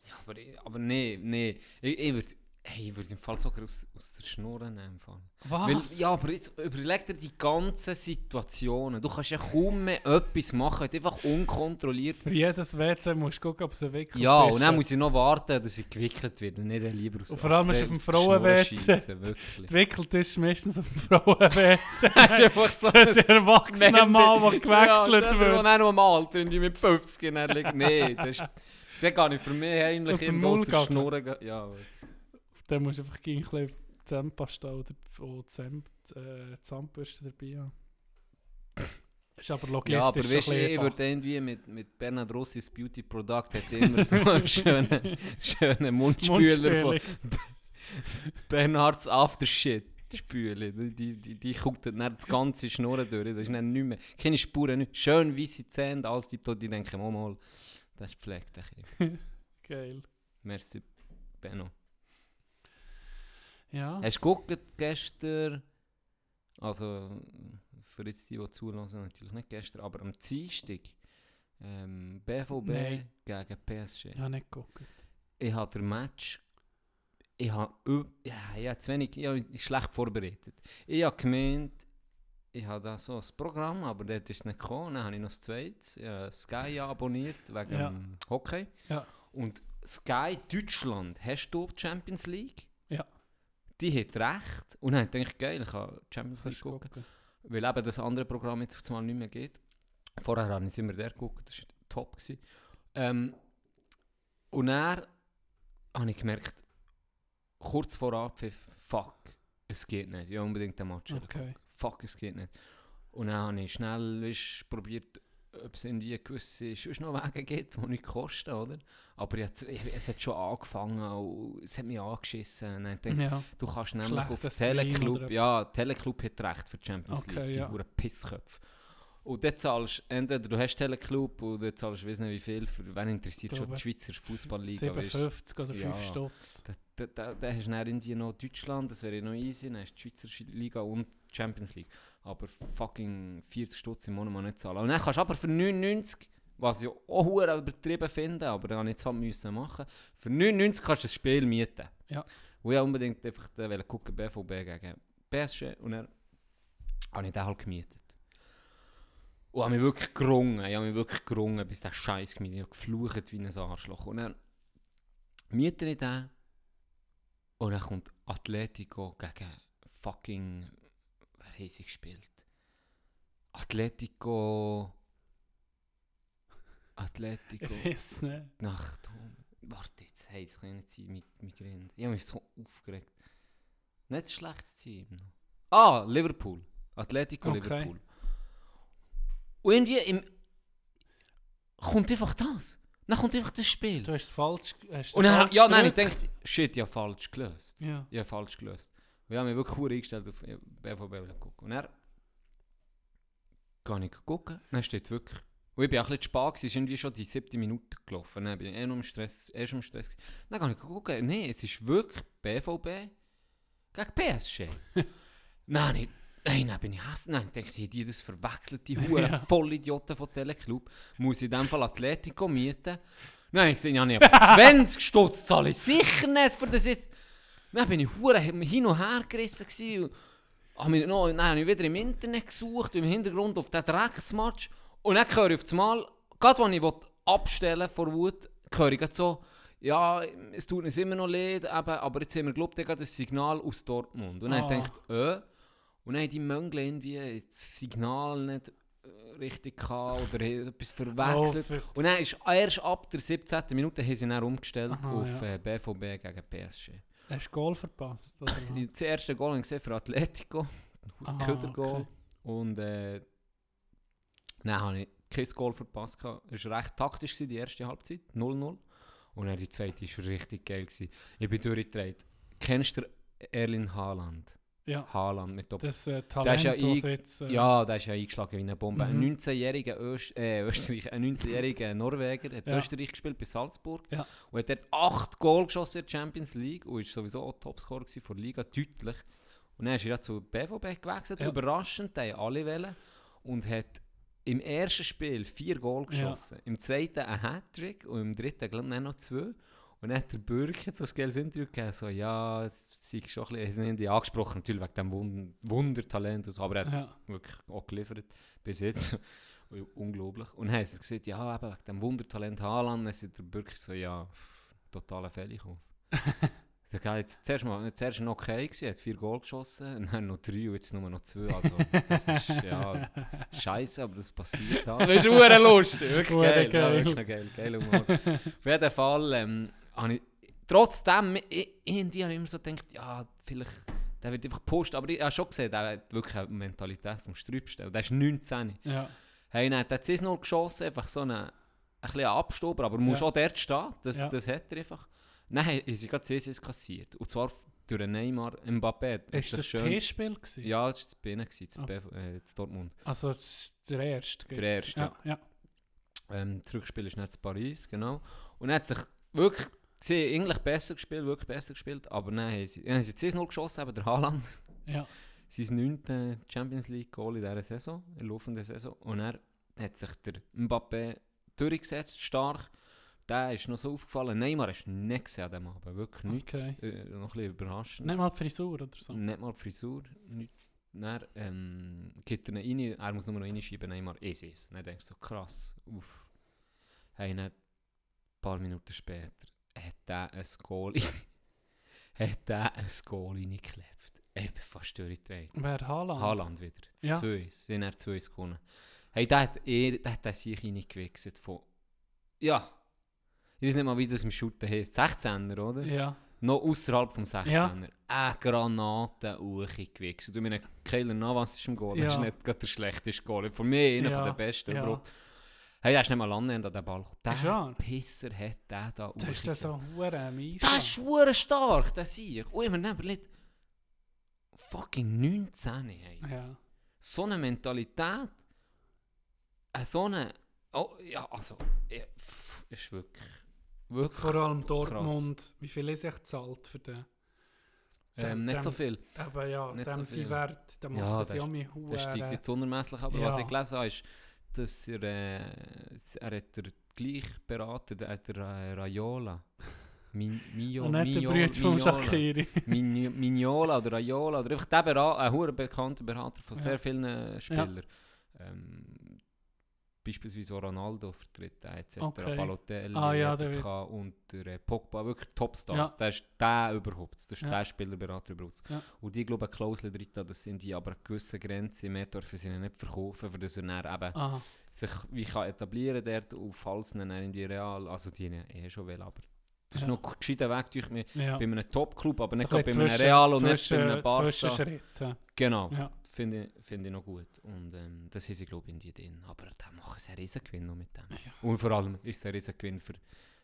Speaker 2: Ja, aber, aber nee, nee. Ich, ich würde Hey, ich würde im Fall sogar aus, aus der Schnur nehmen.
Speaker 3: Was?
Speaker 2: Weil, ja, aber jetzt überleg dir die ganzen Situationen. Du kannst ja kaum mehr etwas machen, wenn du einfach unkontrolliert.
Speaker 3: Für jedes WC musst du gucken, ob es wickelt
Speaker 2: Ja, und dann muss ich noch warten, dass sie gewickelt wird und nicht lieber aus
Speaker 3: Und vor allem ist auf dem Frauen-WC. Entwickelt ist meistens auf dem Frauen-WC. [LAUGHS]
Speaker 2: Das ist
Speaker 3: ein erwachsener Mann, der gewechselt
Speaker 2: ja,
Speaker 3: wird.
Speaker 2: Und dann noch im Alter, irgendwie mit 50 und dann liegt. Nee, das ist... Der kann ich für mich heimlich der
Speaker 3: gackern.
Speaker 2: Schnur. Ja,
Speaker 3: Dann musst du einfach ein bisschen Zahnpasta oder Zahn, äh, Zahnbürste dabei haben. Ist aber logistisch
Speaker 2: ja aber weißt du, ich würde irgendwie mit, mit Bernhard Rossis Beauty Product hat immer so einen schönen, [LAUGHS] schönen Mundspüler von. [LAUGHS] Bernhards Aftershit. Spüle, die, die, die, die guckt dann das ganze Schnurren durch. Das ist dann nicht mehr, keine Spuren, nicht. schön weiße Zähne, alles die, die denken, oh mal, das ist gepflegt. ein. [LAUGHS]
Speaker 3: Geil.
Speaker 2: Merci, Benno.
Speaker 3: Ja.
Speaker 2: Hast du geguckt gestern, also für jetzt die, die zulassen, natürlich nicht gestern, aber am Dienstag, ähm, BVB
Speaker 3: Nein.
Speaker 2: gegen PSG.
Speaker 3: Ja, nicht gucken.
Speaker 2: Ich habe den Match, ich habe, ja, ich habe zu wenig, ich habe schlecht vorbereitet. Ich habe gemeint, ich habe da so ein Programm, aber dort ist es nicht gekommen. Dann habe ich noch das ich habe Sky abonniert wegen
Speaker 3: Ja.
Speaker 2: Hockey.
Speaker 3: Ja.
Speaker 2: Und Sky Deutschland, hast du die Champions League? Die hat recht. Und dann denke ich, geil, ich kann Champions League gucken.
Speaker 3: gucken.
Speaker 2: Weil eben das andere Programm jetzt auf einmal nicht mehr geht. Vorher habe ich immer der geguckt, das war top. Gewesen. Ähm, und dann habe ich gemerkt, kurz vor Abpfiff, fuck, es geht nicht. Ich will unbedingt den Match
Speaker 3: Okay.
Speaker 2: Fuck, es geht nicht. Und dann habe ich schnell probiert, ob es irgendwie gewisse sonst noch Wege gibt, die nicht kosten, oder? Aber ich, es hat schon angefangen und es hat mich angeschissen. Und dann ich,
Speaker 3: Ja.
Speaker 2: Du kannst nämlich auf
Speaker 3: Schlechter Stream
Speaker 2: Teleclub, ja, Teleclub hat recht für die Champions
Speaker 3: Okay,
Speaker 2: League, die
Speaker 3: ja.
Speaker 2: huren Pissköpfe. Und dort zahlst entweder du hast Teleclub oder du zahlst, weiss nicht wie viel, für wen interessiert
Speaker 3: Ich
Speaker 2: schon die
Speaker 3: glaube,
Speaker 2: Schweizer Fußballliga. weißt du.
Speaker 3: 57 oder 5
Speaker 2: Ja.
Speaker 3: Stutz.
Speaker 2: Da, da, da, da hast du dann irgendwie noch Deutschland, das wäre noch easy, dann hast du die Schweizer Liga und die Champions League. Aber fucking 40 Stutz im Monat mal nicht zahlen. Und dann kannst du aber für 99, was ich auch übertrieben finde, aber dann jetzt halt müssen machen, für 99 kannst du das Spiel mieten.
Speaker 3: Ja.
Speaker 2: Und ich unbedingt einfach wollte gucken, BVB gegen PSG und dann habe ich den halt gemietet. Und habe mich wirklich gerungen, ich habe mich wirklich gerungen, bis der Scheiß gemietet. Ich habe geflucht wie ein Arschloch. Und dann miete ich den und dann kommt Atletico gegen fucking, haben sie gespielt? Atletico, Atletico,
Speaker 3: Ich weiß nicht.
Speaker 2: nach, warte jetzt, hey, das kann nicht sein mit Migräne. Ich habe mich so aufgeregt. Nicht ein schlechtes Team. Ah, Liverpool. Atletico
Speaker 3: Okay.
Speaker 2: Liverpool. Und irgendwie im, kommt einfach das. Dann kommt einfach das Spiel.
Speaker 3: Du hast es falsch. Hast
Speaker 2: Und dann,
Speaker 3: falsch
Speaker 2: ja, nein, ich denke, shit, ich habe falsch gelöst.
Speaker 3: Ja.
Speaker 2: Ich habe falsch gelöst. Wir haben mich wirklich gut eingestellt auf BVB gucken. Und dann kann ich gucken, dann steht wirklich... Und ich bin auch ein bisschen spät, es ist irgendwie schon die siebte Minute gelaufen. Dann bin ich eh noch im Stress, eh schon im Stress. gewesen. Dann kann ich gucken, nee, es ist wirklich BVB gegen PSG. [LAUGHS] nein, ich, nein, dann bin ich hassen. Nein, ich dachte, die das verwechselt, die [LAUGHS] Huren
Speaker 3: Ja.
Speaker 2: Vollidioten von Teleclub. Muss ich in dem Fall Atletico mieten. Nein, ich gesehen, ja, aber [LAUGHS] 20 Stutz zahle ich sicher nicht für das jetzt. Dann bin ich hure hin und her gerissen gewesen und habe mich noch, dann habe ich wieder im Internet gesucht, im Hintergrund auf den Drecksmatch. Und dann höre ich auf einmal, gerade als ich abstellen vor Wut, höre ich so, ja, es tut uns immer noch leid, eben, aber jetzt haben wir, glaube ich, das Signal aus Dortmund. Und dann
Speaker 3: Ah.
Speaker 2: denkt äh, und dann haben die Möngle irgendwie das Signal nicht äh, richtig gehabt oder etwas verwechselt.
Speaker 3: Oh,
Speaker 2: Und dann ist erst ab der 17. Minute haben sie dann umgestellt
Speaker 3: Aha,
Speaker 2: auf
Speaker 3: ja.
Speaker 2: äh, BVB gegen PSG.
Speaker 3: Hast du Goal verpasst? Oder? [LAUGHS]
Speaker 2: Das erste Goal gesehen für Atletico.
Speaker 3: Ah,
Speaker 2: Ein [LAUGHS] Ködergoal.
Speaker 3: okay.
Speaker 2: Und äh, dann habe ich kein Goal verpasst. Es war recht taktisch, gewesen, die erste Halbzeit. 0-0. Und dann die zweite war richtig geil. Gewesen. Ich bin durchgedreht. Kennst du Erlin Haaland?
Speaker 3: Ja.
Speaker 2: Haaland mit Dopp
Speaker 3: Das äh,
Speaker 2: Der
Speaker 3: Talent,
Speaker 2: ist ja
Speaker 3: jetzt... Äh,
Speaker 2: Ja, der ist ja eingeschlagen wie eine Bombe.
Speaker 3: Mhm.
Speaker 2: Ein 19-jähriger Öst äh, [LAUGHS] Österreich, ein 19-jähriger Norweger, hat in
Speaker 3: Ja.
Speaker 2: Österreich gespielt bei Salzburg
Speaker 3: Ja.
Speaker 2: und hat dort 8 Goal geschossen in der Champions League und ist sowieso auch Topscorer von der Liga, deutlich. Und dann ist er ja zu BVB gewechselt,
Speaker 3: Ja.
Speaker 2: überraschend, die alle wollen und hat im ersten Spiel vier Goal
Speaker 3: Ja.
Speaker 2: geschossen, im zweiten ein Hattrick und im dritten glaube ich noch zwei. Und dann hat der Bürger so ein geiles Interview gegeben, so, ja, es sei schon ein bisschen, er hat ihn angesprochen, natürlich wegen dem Wund Wundertalent, und so, aber er hat
Speaker 3: Ja.
Speaker 2: wirklich auch geliefert, bis jetzt. [LAUGHS] Unglaublich. Und dann haben sie gesagt, ja, eben wegen dem Wundertalent Haaland, dann ist der Bürger so, ja, totaler Fehlkauf. [LAUGHS] Kerl jetzt zuerst mal, zuerst noch okay gewesen, hat vier Goal geschossen, und [LAUGHS] dann noch drei und jetzt nur noch zwei. Also, das ist ja scheiße, aber das passiert halt.
Speaker 3: Das ist lustig,
Speaker 2: wirklich geil, Ja,
Speaker 3: geil.
Speaker 2: wirklich geil, geil Humor. Auf jeden Fall, ähm, habe ich, trotzdem, ich, irgendwie habe ich immer so gedacht, ja, vielleicht, der wird einfach gepusht, aber ich habe schon gesehen, der hat wirklich eine Mentalität vom Strübsten. Der ist 19.
Speaker 3: Ja.
Speaker 2: Hey, dann hat er 6-0 geschossen, einfach so eine, ein bisschen Abstauber, aber muss
Speaker 3: Ja.
Speaker 2: auch dort stehen, das,
Speaker 3: Ja.
Speaker 2: das hat er einfach. Haben sie gerade CSS kassiert, und zwar durch den Neymar Mbappé.
Speaker 3: Ist das das Hinspiel gewesen?
Speaker 2: Ja, das war das Binnen, das,
Speaker 3: Ah.
Speaker 2: BV äh, das Dortmund.
Speaker 3: Also das ist der erste.
Speaker 2: Der erste,
Speaker 3: ja. ja.
Speaker 2: Ähm, das Rückspiel ist nicht in Paris, genau. Und er hat sich wirklich, sie haben eigentlich besser gespielt, wirklich besser gespielt, aber dann haben sie, haben sie 6-0 geschossen, eben der Haaland.
Speaker 3: ja.
Speaker 2: sein 9. Champions League Goal in dieser Saison, in der laufenden Saison. Und er hat sich der Mbappé durchgesetzt, stark. Der ist noch so aufgefallen. Neymar ist nicht gesehen an dem Abend, wirklich nicht.
Speaker 3: Okay.
Speaker 2: Äh, noch ein bisschen überraschend.
Speaker 3: Nicht mal die Frisur oder so.
Speaker 2: Nicht mal die Frisur. Nicht. Dann ähm, geht er ihn rein, er muss nur noch reinschieben, Neymar ist es. Dann denkst du so, krass, uff. Hey, ein paar Minuten später hat er ein Goal, [LAUGHS] hat er ein Goal reingeklebt. Bin fast durchgedreht.
Speaker 3: Wer Haaland?
Speaker 2: Haaland wieder. Das
Speaker 3: Ja.
Speaker 2: 2 Sie haben er 2 gewonnen. Hey, der hat, eh, der hat er sich reingewichst von... Ja. Ich weiß nicht mal, wie das im Shooten heisst. 16er, oder?
Speaker 3: Ja.
Speaker 2: Noch außerhalb vom 16er.
Speaker 3: Ja.
Speaker 2: Eine Granate hochgewichst. Du meine, Keiler Navas ist im Goal.
Speaker 3: Ja.
Speaker 2: Das ist nicht gerade der schlechteste Goal. Von mir einer
Speaker 3: Ja,
Speaker 2: den besten
Speaker 3: ja.
Speaker 2: überhaupt. Hey, der ist nicht mal annähernd an den.
Speaker 3: Ist
Speaker 2: Der
Speaker 3: wahr?
Speaker 2: Pisser hat der da
Speaker 3: Das ist dann so hure mies.
Speaker 2: Das ist schwer stark, das sehe ich. Und ich mir überlegt, fucking 19, hey.
Speaker 3: Ja.
Speaker 2: So eine Mentalität, äh, so eine, oh, ja, also, ja, pff, ist wirklich, wirklich,
Speaker 3: Vor allem Dortmund. Wie viel ist echt zahlt für den?
Speaker 2: ähm, nicht so
Speaker 3: dem-
Speaker 2: viel.
Speaker 3: Aber ja,
Speaker 2: Nicht
Speaker 3: dem
Speaker 2: so
Speaker 3: sie
Speaker 2: viel.
Speaker 3: Wert, da
Speaker 2: Ja,
Speaker 3: machen
Speaker 2: das
Speaker 3: sie auch
Speaker 2: ist-
Speaker 3: mit
Speaker 2: Das steigt
Speaker 3: Huren.
Speaker 2: jetzt unermesslich, aber
Speaker 3: Ja.
Speaker 2: was ich gelesen habe, ist, dass er, äh, er hat der gleich beraten, der hat der äh, Raiola. Min, Mio, [LAUGHS]
Speaker 3: Und nicht der Bruder von. Shakiri. [LAUGHS]
Speaker 2: Migno- Mignola oder Raiola oder einfach der Berater, ein hoher bekannter Berater von
Speaker 3: Ja.
Speaker 2: sehr vielen äh, Spielern. Ähm, beispielsweise Ronaldo vertritt er etc.
Speaker 3: Okay.
Speaker 2: Balotelli
Speaker 3: Ah, ja,
Speaker 2: und der äh, Pogba, wirklich Topstars.
Speaker 3: Ja.
Speaker 2: Der ist der überhaupt, das ist
Speaker 3: Ja.
Speaker 2: der Spielerberater überhaupt.
Speaker 3: Ja.
Speaker 2: Und die glaube Klausel drin, das sind die aber eine gewisse Grenze, mehr dürfen sie nicht verkaufen, für das er dann eben sich wie kann etablieren dort und falls dann in die Real, also die eh schon will, aber das ist
Speaker 3: Ja.
Speaker 2: noch ein gescheiter Weg durch mich
Speaker 3: ja.
Speaker 2: bei einem Top-Club, aber
Speaker 3: So
Speaker 2: nicht
Speaker 3: ein
Speaker 2: bei einem
Speaker 3: zwischen-
Speaker 2: Real und nicht bei
Speaker 3: zwischen-
Speaker 2: einem Barca.
Speaker 3: Zwischenschritt.
Speaker 2: Genau. Finde ich, finde ich noch gut. Und ähm, das sie, glaube ich, in die drin. Aber da machen sie einen Riesengewinn noch mit dem.
Speaker 3: Ja.
Speaker 2: Und vor allem ist es ein Riesengewinn für,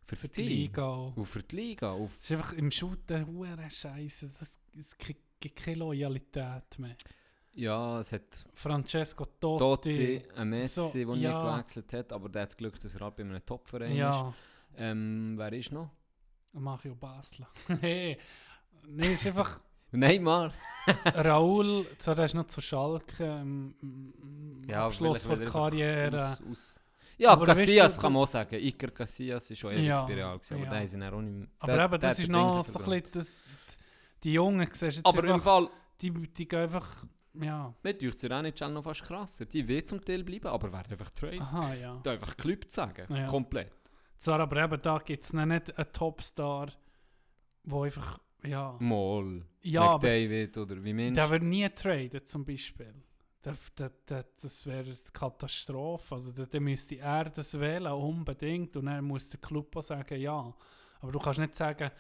Speaker 2: für,
Speaker 3: Für die. Liga.
Speaker 2: Und für die Liga. Und
Speaker 3: Es ist einfach im Shooten hure Scheiße. Es gibt keine Loyalität mehr.
Speaker 2: ja, es hat
Speaker 3: Francesco
Speaker 2: Totti,
Speaker 3: Totti.
Speaker 2: ein Messi,
Speaker 3: so,
Speaker 2: der
Speaker 3: ja.
Speaker 2: nicht gewechselt hat, aber der hat das Glück, dass er halt bei einem Top-Verein ist.
Speaker 3: Ja,
Speaker 2: Ähm, wer ist noch?
Speaker 3: Mario Basler. [LAUGHS] hey. Nein, es ist einfach
Speaker 2: Neymar. [LAUGHS]
Speaker 3: Raoul, zwar der ist noch zu Schalke im,
Speaker 2: Ja,
Speaker 3: Abschluss der
Speaker 2: er
Speaker 3: Karriere.
Speaker 2: Aus, aus. Ja,
Speaker 3: Aber weißt
Speaker 2: Casillas
Speaker 3: du,
Speaker 2: kann man auch sagen. Iker Casillas ist schon ewig
Speaker 3: Ja,
Speaker 2: bei Real gewesen, aber
Speaker 3: ja.
Speaker 2: ist dann auch nicht mehr...
Speaker 3: Aber
Speaker 2: der-
Speaker 3: eben, das ist
Speaker 2: den
Speaker 3: noch so ein bisschen das, die Jungen, siehst du jetzt
Speaker 2: Aber im Fall...
Speaker 3: die, die gehen einfach, ja,
Speaker 2: Mir tut es NHL noch fast krasser. Die will zum Teil bleiben, aber werden einfach trade.
Speaker 3: aha, ja.
Speaker 2: Da einfach geklübt sagen.
Speaker 3: Ja.
Speaker 2: Komplett.
Speaker 3: Zwar aber eben, da gibt es nicht einen Topstar, der einfach, ja,
Speaker 2: Mal.
Speaker 3: ja,
Speaker 2: McDavid oder wie Mensch.
Speaker 3: der wird nie traden zum Beispiel. Das, das, das, das wäre eine Katastrophe. Also da, da müsste er das wählen, unbedingt. Und dann muss der Club auch sagen, ja. Aber du kannst nicht sagen,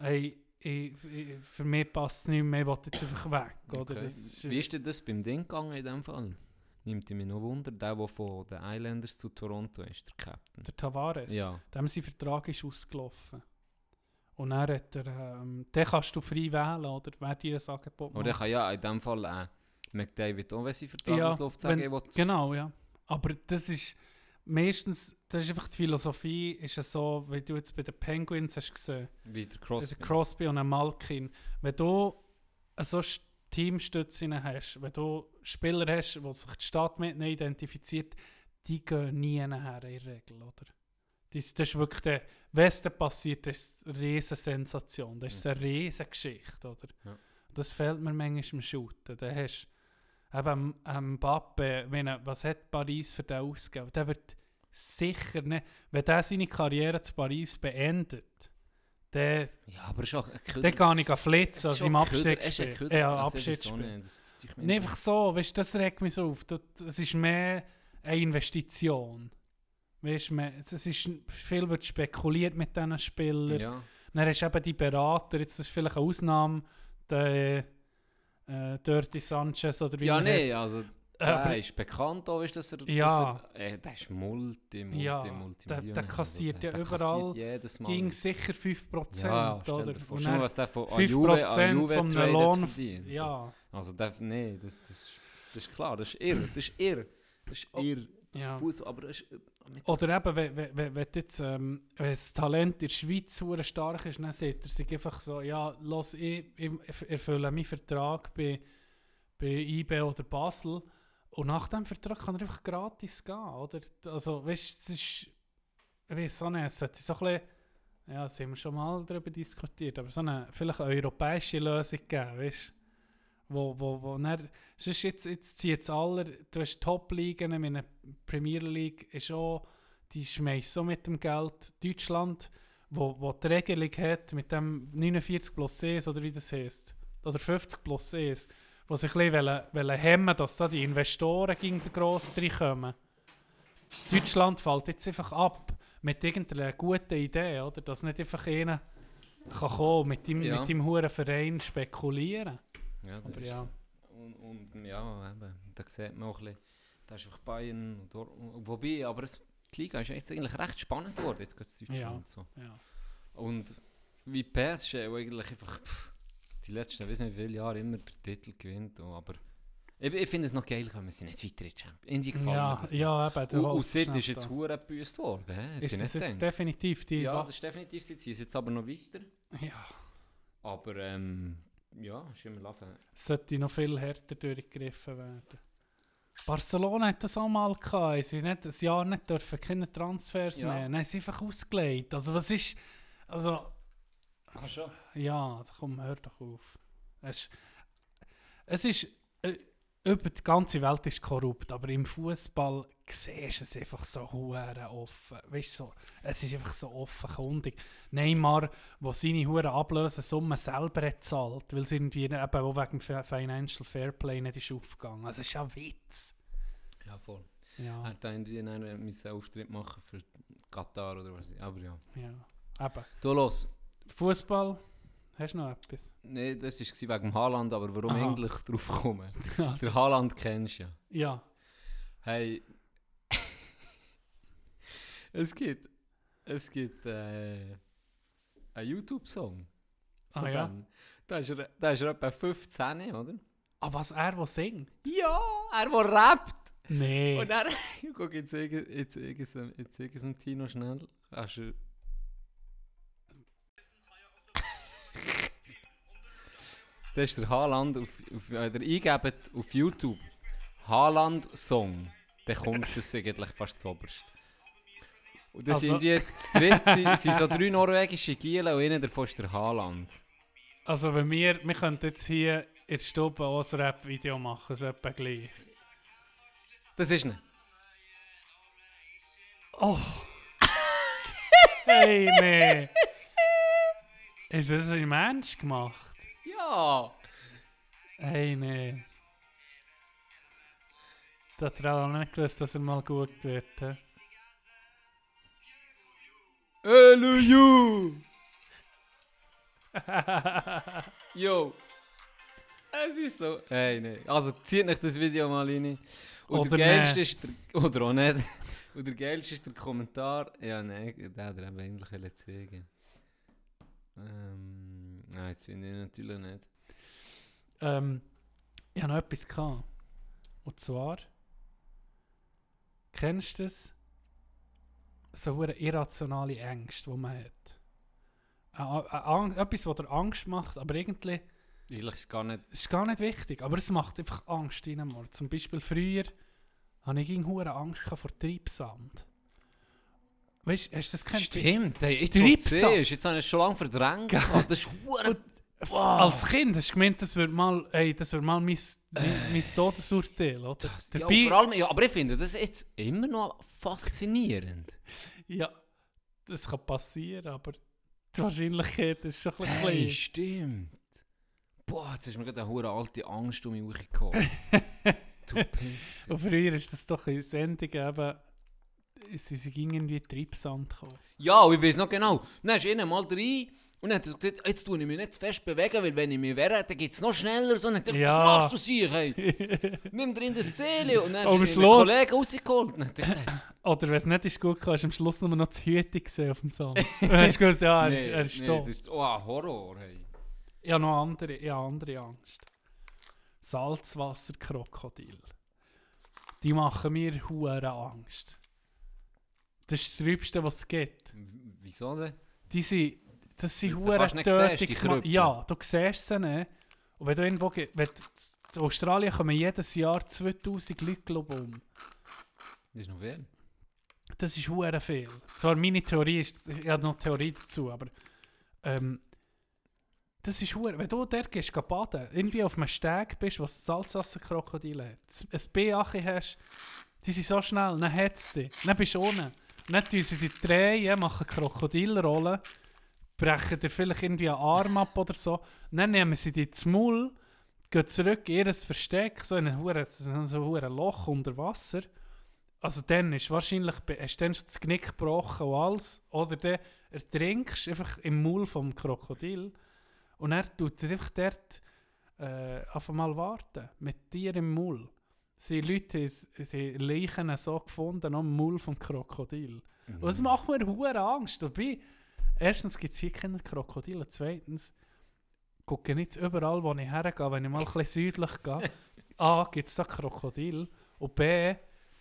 Speaker 3: hey, ich, ich, für mich passt es nicht mehr, ich will jetzt einfach weg. Oder?
Speaker 2: Okay.
Speaker 3: Das ist,
Speaker 2: Wie ist denn das beim Ding gegangen in dem Fall? Nimmt mich noch Wunder. Der, der von den Islanders zu Toronto ist, der Captain.
Speaker 3: der Tavares,
Speaker 2: Ja.
Speaker 3: dem sein Vertrag ist ausgelaufen. Und dann hat er, ähm, den kannst du frei wählen, oder? Wer dir ein Angebot
Speaker 2: Aber der kann ja in dem Fall äh, McDavid auch, wenn sie
Speaker 3: Ja,
Speaker 2: Vertragsluft sagen,
Speaker 3: wenn- Genau, ja. Aber das ist meistens, das ist einfach die Philosophie, ist es so, wie du jetzt bei den Penguins hast gesehen,
Speaker 2: wie der
Speaker 3: Crosby, der Crosby und ein Malkin. Wenn du so Teamstützen hast, wenn du Spieler hast, die sich die Stadt mit ihnen identifiziert, die gehen nie nachher in der Regel, oder? Das, das ist wirklich der, wenn es dann passiert, das ist eine riesen Sensation. Das ist eine riesen Geschichte, oder?
Speaker 2: Ja.
Speaker 3: Das fehlt mir manchmal im Shooten. Da hast eben Mbappe, meine, was hat Paris für den ausgegeben? Der wird sicher nicht, wenn der seine Karriere zu Paris beendet, der,
Speaker 2: Ja, aber ist auch
Speaker 3: der kann ich flitzen, also im Abstiegsspiel.
Speaker 2: Köder-
Speaker 3: Ja,
Speaker 2: ist so
Speaker 3: einfach so, weißt, das regt mich so auf. Das, das ist mehr eine Investition. Weißt, mehr, es ist, viel wird spekuliert mit diesen Spielern.
Speaker 2: Ja.
Speaker 3: Dann hast du eben die Berater, jetzt ist vielleicht eine Ausnahme, der äh, Dirty Sanchez oder wie
Speaker 2: Ja,
Speaker 3: heisst.
Speaker 2: also
Speaker 3: Äh,
Speaker 2: der
Speaker 3: aber-
Speaker 2: ist bekannt auch, ist, dass er,
Speaker 3: Ja.
Speaker 2: dass er äh, der ist Multi, Multi,
Speaker 3: Ja,
Speaker 2: Multi
Speaker 3: der- der kassiert ja
Speaker 2: der
Speaker 3: überall
Speaker 2: kassiert
Speaker 3: ging sicher 5%,
Speaker 2: ja, stell
Speaker 3: oder?
Speaker 2: vor, schon was der von an
Speaker 3: 5%
Speaker 2: Juve, an Juve
Speaker 3: vom
Speaker 2: traded
Speaker 3: Lohn-
Speaker 2: verdient.
Speaker 3: Ja,
Speaker 2: Also der, nee, das, das, das ist klar, das ist irre, das ist irre. Das ist irre. Das
Speaker 3: ja.
Speaker 2: ist Fuß, aber das ist...
Speaker 3: Oder eben, wenn, wenn, wenn, jetzt, ähm, wenn das Talent in der Schweiz sehr stark ist, dann sagt er sich einfach so, ja, los, ich, ich erfülle meinen Vertrag bei, bei IB oder Basel und nach dem Vertrag kann er einfach gratis gehen, oder? Also, weißt du, es ist, ich weiß nicht, es sollte so ein bisschen, ja, das haben wir schon mal darüber diskutiert, aber so eine vielleicht eine europäische Lösung geben, weißt du? Wo, wo, wo dann, sonst jetzt, jetzt ziehen jetzt alle, du hast Top-Ligen, in der Premier League ist auch, die schmeißt so mit dem Geld. Deutschland, wo, wo die Regelung hat, mit dem 49 plus 1, oder wie das heißt, oder 50 plus 1, wo sich ein bisschen hemmen, dass da die Investoren gegen den Gross reinkommen. Deutschland fällt jetzt einfach ab mit irgendeiner guten Idee, oder? Dass nicht einfach einer kann kommen mit dem,
Speaker 2: Ja.
Speaker 3: mit dem Verein spekulieren.
Speaker 2: Ja, das
Speaker 3: Aber
Speaker 2: ist,
Speaker 3: ja.
Speaker 2: Und, und ja, eben, da sieht man auch ein bisschen, da ist einfach Bayern, und Dor- wobei, aber es, die Liga ist jetzt eigentlich recht spannend geworden, jetzt geht es Deutschland so.
Speaker 3: Ja.
Speaker 2: Und wie PSG, wo eigentlich einfach pff, die letzten, weiß nicht wie viele Jahre immer den Titel gewinnt, oh, aber ich, ich finde es noch geil, wenn sie nicht weiter in die Champions Irgendwie gefallen mir
Speaker 3: Ja,
Speaker 2: das
Speaker 3: ja, eben. der
Speaker 2: Und, Sid ist jetzt hure gebüßt worden,
Speaker 3: Ist
Speaker 2: ich
Speaker 3: das jetzt
Speaker 2: gedacht.
Speaker 3: definitiv die
Speaker 2: Ja, das ist definitiv, sie ziehen es jetzt aber noch weiter.
Speaker 3: ja.
Speaker 2: Aber ähm, ja, ist immer laufen.
Speaker 3: sollte noch viel härter durchgegriffen werden. Barcelona hat das auch mal gehabt. Sie nicht ein Jahr nicht dürfen keine Transfers
Speaker 2: Ja.
Speaker 3: mehr. Haben sie einfach ausgelegt. Also was ist... Also,
Speaker 2: Ach schon?
Speaker 3: ja, komm, hör doch auf. Es, es ist... Äh, über die ganze Welt ist korrupt, aber im Fußball siehst du es einfach so hure offen. Weißt du, so, es ist einfach so offenkundig. Neymar, der seine hure Ablösesumme selber hat gezahlt, weil es irgendwie eben auch wegen Fi- Financial Fairplay nicht ist aufgegangen. Also es ist ein Witz.
Speaker 2: Ja, voll.
Speaker 3: Ja,
Speaker 2: Er hat irgendwie einen Auftritt machen für Katar oder was. Aber ja.
Speaker 3: ja. Eben.
Speaker 2: Du los.
Speaker 3: Fußball, hast du noch etwas?
Speaker 2: Nein, das war wegen Haaland, aber warum
Speaker 3: Aha.
Speaker 2: eigentlich drauf kommen? [LAUGHS]
Speaker 3: Also,
Speaker 2: Der Haaland kennst du ja.
Speaker 3: ja.
Speaker 2: Hey. [LAUGHS] es gibt. Es gibt äh, einen YouTube-Song.
Speaker 3: Ah, ja?
Speaker 2: Da ist, er, da ist er etwa 15, oder?
Speaker 3: Ah, was er, der singt?
Speaker 2: Ja, er, der rappt.
Speaker 3: Nee.
Speaker 2: Und [LAUGHS] dann, guck, jetzt dem Tino schnell. Hast du... das ist der Haaland, auf, auf, wenn ihr eingebt auf YouTube, Haaland Song, dann kommt es eigentlich fast zu oberst. Und das
Speaker 3: Also-
Speaker 2: sind die zu dritt, sind, sind so drei norwegische Gielen und einer davon ist der Haaland.
Speaker 3: Also wenn wir, wir könnten jetzt hier in der Stube auch ein Rap-Video machen, so etwa gleich.
Speaker 2: Das ist nicht.
Speaker 3: Oh! [LAUGHS] hey, nee! Ist das ein Mensch gemacht?
Speaker 2: Ja!
Speaker 3: Hey, nee. Das hat er auch nicht gewusst, dass er mal gut wird.
Speaker 2: Hello you! Yo! Es ist so. Hey, nee. Also zieht nicht das Video mal rein. Und
Speaker 3: Oder
Speaker 2: der geilste
Speaker 3: nicht.
Speaker 2: ist der. Oder auch nicht. [LAUGHS] Und der geilste ist der Kommentar. Ja, nein, der hat er eben wollen zeigen. Ähm. Nein, jetzt finde ich natürlich nicht.
Speaker 3: ähm, ich habe noch etwas gehabt. Und zwar, kennst du das? So eine irrationale Ängste, die man hat. Ä- ä- Ang- Etwas, was dir Angst macht, aber irgendwie
Speaker 2: Eigentlich ist es gar nicht.
Speaker 3: es ist gar nicht wichtig. Aber es macht einfach Angst in einem Zum Beispiel früher hatte ich irgendwie hure Angst vor Treibsand. Weißt du, hast du das kennt?
Speaker 2: Stimmt, hey, jetzt du siehst, jetzt habe ich es schon lange verdrängt. gehabt. Das ist hure-
Speaker 3: Als Kind hast du gemeint, das wird mal, ey, das wird mal mein, mein, mein Todesurteil, oder?
Speaker 2: Ja,
Speaker 3: Dabei,
Speaker 2: vor allem, ja, aber ich finde das jetzt immer noch faszinierend.
Speaker 3: ja, das kann passieren, aber die Wahrscheinlichkeit ist schon ein bisschen
Speaker 2: Hey,
Speaker 3: klein.
Speaker 2: stimmt. Boah, jetzt ist mir gerade eine hure alte Angst um mich hochgekommen. [LAUGHS] du Pisser.
Speaker 3: Und früher ist das doch in Sendungen eben, sie sind irgendwie Treibsand gekommen.
Speaker 2: Ja, und ich weiß noch genau. Dann ist einer mal rein und dann hat er gesagt, jetzt tue ich mich nicht zu fest bewegen, weil wenn ich mich wehre, dann geht es noch schneller. So, und dann ich,
Speaker 3: Ja.
Speaker 2: was machst du sich, hey? Nimm dir in die Seele. Und dann [LAUGHS]
Speaker 3: Am
Speaker 2: ist
Speaker 3: Schluss-
Speaker 2: mein Kollege rausgeholt. Und dann dachte
Speaker 3: Oder wenn es nicht ist gut kam, hast du am Schluss nur noch das Hüte gesehen auf dem Sand. Und [LAUGHS] dann hast du gewusst, ja, er,
Speaker 2: nee,
Speaker 3: er ist
Speaker 2: nee,
Speaker 3: tot.
Speaker 2: ist oh, Horror. Hey.
Speaker 3: Ich habe noch andere, ich habe andere Angst. Salzwasserkrokodil. Die machen mir hure Angst. Das ist das Trübste, was es gibt.
Speaker 2: Wieso denn?
Speaker 3: Die sind, das sind hure tötig. Ja, du siehst sie nicht. Und wenn du irgendwo ge- wenn in Australien kommen jedes Jahr 2000 Leute glaub um.
Speaker 2: Das ist noch viel.
Speaker 3: Das ist hure viel. Zwar meine Theorie ist, ich habe noch Theorie dazu, aber ähm, das ist hure. Wenn du dort gehst, geh baden, irgendwie auf einem Steg bist, was Salzwasserkrokodile hat, ein Beache hast, die sind so schnell, dann hat es dich, dann bist du unten. Dann tun sie dich drehen, machen Krokodilrollen, brechen dir vielleicht irgendwie einen Arm ab oder so, dann nehmen sie dich ins Maul, gehen zurück in ihr Versteck, so in ein so ein Loch unter Wasser. Also dann ist wahrscheinlich, hast du dann schon das Knick gebrochen und alles. Oder dann ertrinkst einfach im Maul vom Krokodil. Und er tut einfach dort äh, auf einmal warten. Mit dir im Maul. Sie Leute die Leichen so gefunden am Maul vom Krokodil. Und das macht mir hure Angst. Dabei, erstens gibt es hier keine Krokodile. Zweitens gucke ich jetzt überall, wo ich hergehe, wenn ich mal ein bisschen südlich gehe. [LAUGHS] A, gibt es da Krokodil. Und B,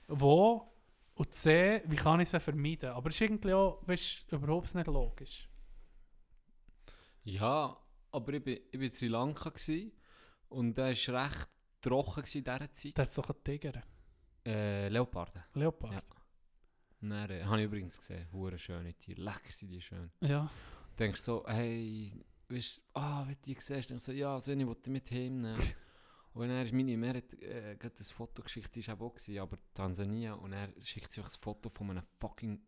Speaker 3: wo? Und C, wie kann ich sie vermeiden? Aber es ist irgendwie auch, weißt, überhaupt nicht logisch.
Speaker 2: Ja, aber ich war in Sri Lanka gewesen, und da war recht trocken in dieser Zeit.
Speaker 3: Da ist ein Tiger.
Speaker 2: Äh, Leoparden.
Speaker 3: Leopard.
Speaker 2: Ja. Dann, äh, habe ich übrigens gesehen, hure schöne Tiere, lecker sind die schön.
Speaker 3: Ja.
Speaker 2: denkst so, hey, weißt du, ah, wenn du die siehst, denkst so, ja, so eine wollte ich mit hinnehmen. [LAUGHS] und dann ist meine Mutter hat, äh, gerade das Foto geschickt, die war eben auch, gewesen, aber Tansania, und er schickt einfach das Foto von einem fucking,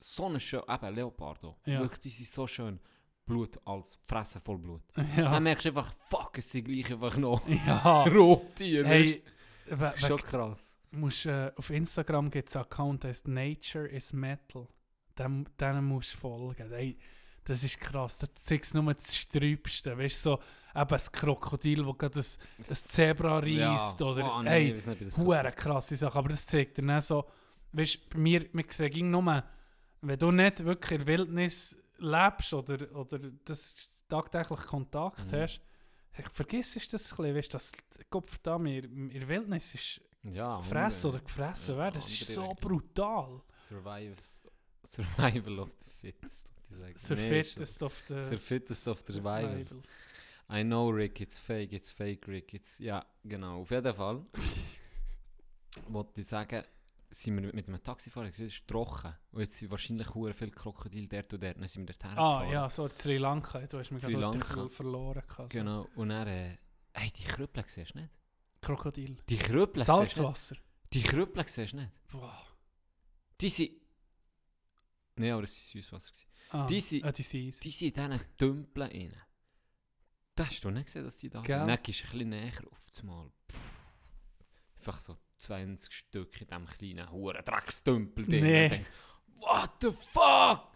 Speaker 2: so einen schönen, eben Leopardo.
Speaker 3: Ja.
Speaker 2: Wirklich, die sind so schön. Blut als Fresse voll Blut. [LAUGHS]
Speaker 3: Ja.
Speaker 2: Dann merkst du einfach, fuck, es sind gleich einfach noch [LAUGHS]
Speaker 3: ja. [LAUGHS]
Speaker 2: Rottiere.
Speaker 3: Hey,
Speaker 2: schon krass.
Speaker 3: musst, äh, auf Instagram gibt es einen Account, der heißt Nature is Metal. Dem, musst du folgen. Hey, das ist krass. Das zeigt nur das Sträubste. Weißt du, so eben das Krokodil, das gerade das, das Zebra reißt. oder,
Speaker 2: oh, nein,
Speaker 3: hey,
Speaker 2: nicht,
Speaker 3: Hure krasse Sache, aber das zeigt dir dann so, weißt du, bei mir, wir sehen ging nur, wenn du nicht wirklich in der Wildnis lebst oder, oder das tagtäglich Kontakt
Speaker 2: Mhm.
Speaker 3: hast, vergiss das ein bisschen, weißt du, dass verdammt, in der Wildnis ist
Speaker 2: ja,
Speaker 3: fressen oder gefressen
Speaker 2: Ja,
Speaker 3: werden, das ist so brutal.
Speaker 2: Survival, survival of the fittest. ist
Speaker 3: fittest of the [LAUGHS]
Speaker 2: fittest of the survival.
Speaker 3: survival.
Speaker 2: I know, Rick, it's fake, it's fake, Rick. It's, ja, genau. Auf jeden Fall [LAUGHS] wollte ich sagen, sind wir mit einem Taxifahrer es ist trocken. Und jetzt sind wahrscheinlich hure viele Krokodile dort und dort. Dann sind wir dort
Speaker 3: Ah,
Speaker 2: hergefahren.
Speaker 3: ja, so Sri Lanka, du hast mich
Speaker 2: Sri
Speaker 3: gerade
Speaker 2: Lanka.
Speaker 3: ver- verloren. gehabt, so.
Speaker 2: Genau. Und dann, äh, hey, die Krüppel siehst du nicht?
Speaker 3: Krokodil.
Speaker 2: Die Krüppel siehst du nicht?
Speaker 3: Salzwasser.
Speaker 2: Die Krüppel siehst du nicht?
Speaker 3: Boah.
Speaker 2: Die sind... Nein, aber es war Süßwasser. gewesen.
Speaker 3: Ah,
Speaker 2: Die sind-
Speaker 3: ah, die sind easy.
Speaker 2: Die sind in diesen Tümpeln rein. Da hast du nicht gesehen, dass die da
Speaker 3: Gell?
Speaker 2: sind. Dann gehst du ein bisschen näher auf das Mal. Pff. Einfach so 20 Stück in diesem kleinen huren Dreckstümpel drin.
Speaker 3: Nee.
Speaker 2: Und denkst, what the fuck?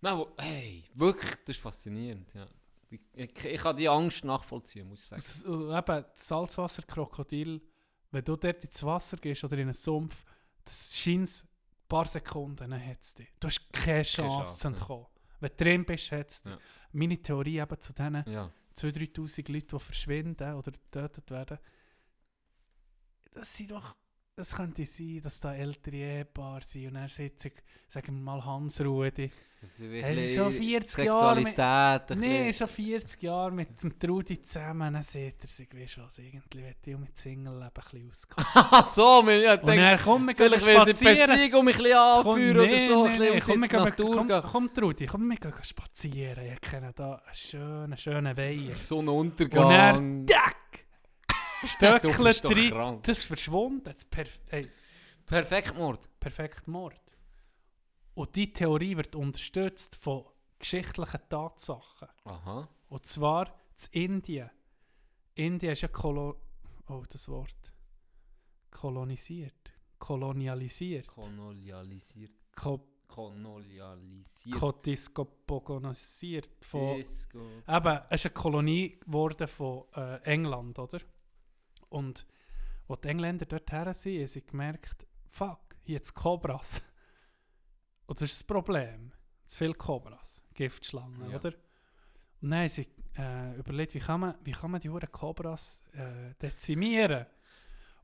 Speaker 2: Nein, wo, hey, wirklich, das ist faszinierend. Ja. Ich, ich, ich kann die Angst nachvollziehen, muss ich sagen.
Speaker 3: Äh, eben, Salzwasserkrokodil, wenn du dort ins Wasser gehst oder in einen Sumpf, das scheint ein paar Sekunden, dann hat es dich. Du hast keine Chance,
Speaker 2: Chance,
Speaker 3: zu
Speaker 2: ja.
Speaker 3: entkommen. Wenn du drin bist, hat es dich.
Speaker 2: Ja.
Speaker 3: Meine Theorie eben zu diesen
Speaker 2: Ja.
Speaker 3: 2'000, 3'000 Leuten, die verschwinden oder getötet werden, das sind doch es könnte sein, dass da ältere Ehepaare sind und er sitzt, sagen wir mal
Speaker 2: ist
Speaker 3: Er ist schon 40 Jahre mit-
Speaker 2: bisschen.
Speaker 3: schon 40 Jahre mit dem Trudi zusammen, dann sieht er sich, du was, irgendwie will ich mit Single-Leben ein bisschen auskommen. [LAUGHS]
Speaker 2: So, man, ja,
Speaker 3: Und
Speaker 2: denk,
Speaker 3: er kommt, wir gehen
Speaker 2: vielleicht will sie
Speaker 3: spazieren.
Speaker 2: Beziehung um ein bisschen anführen oder
Speaker 3: nee,
Speaker 2: so,
Speaker 3: nee, nee, komm, wir
Speaker 2: Natur
Speaker 3: komm,
Speaker 2: gehen.
Speaker 3: komm, Trudi, komm, wir gehen spazieren. Ich kenne da einen schönen, schönen Weiher.
Speaker 2: Sonnenuntergang.
Speaker 3: Und er, tack,
Speaker 2: Bist doch
Speaker 3: rein.
Speaker 2: krank.
Speaker 3: Das ist verschwunden. Das ist perf hey,
Speaker 2: Perfekt, Mord.
Speaker 3: perfekt Mord. Und diese Theorie wird unterstützt von geschichtlichen Tatsachen.
Speaker 2: Aha.
Speaker 3: Und zwar zu Indien. Indien ist ja Kolo oh, das Wort. kolonisiert. Kolonialisiert.
Speaker 2: Kolonialisiert.
Speaker 3: Ko
Speaker 2: Kolonialisiert.
Speaker 3: Kodiskopogonisiert von
Speaker 2: Disco.
Speaker 3: Eben, es ist eine Kolonie geworden von äh, England, oder? Und als die Engländer dort her sind, haben sie gemerkt, fuck, hier jetzt Kobras. [LAUGHS] Und das ist das Problem. Zu viele Kobras, Giftschlangen,
Speaker 2: Ja.
Speaker 3: oder? Und dann haben sie äh, überlegt, wie kann man, wie kann man die Huren Kobras äh, dezimieren?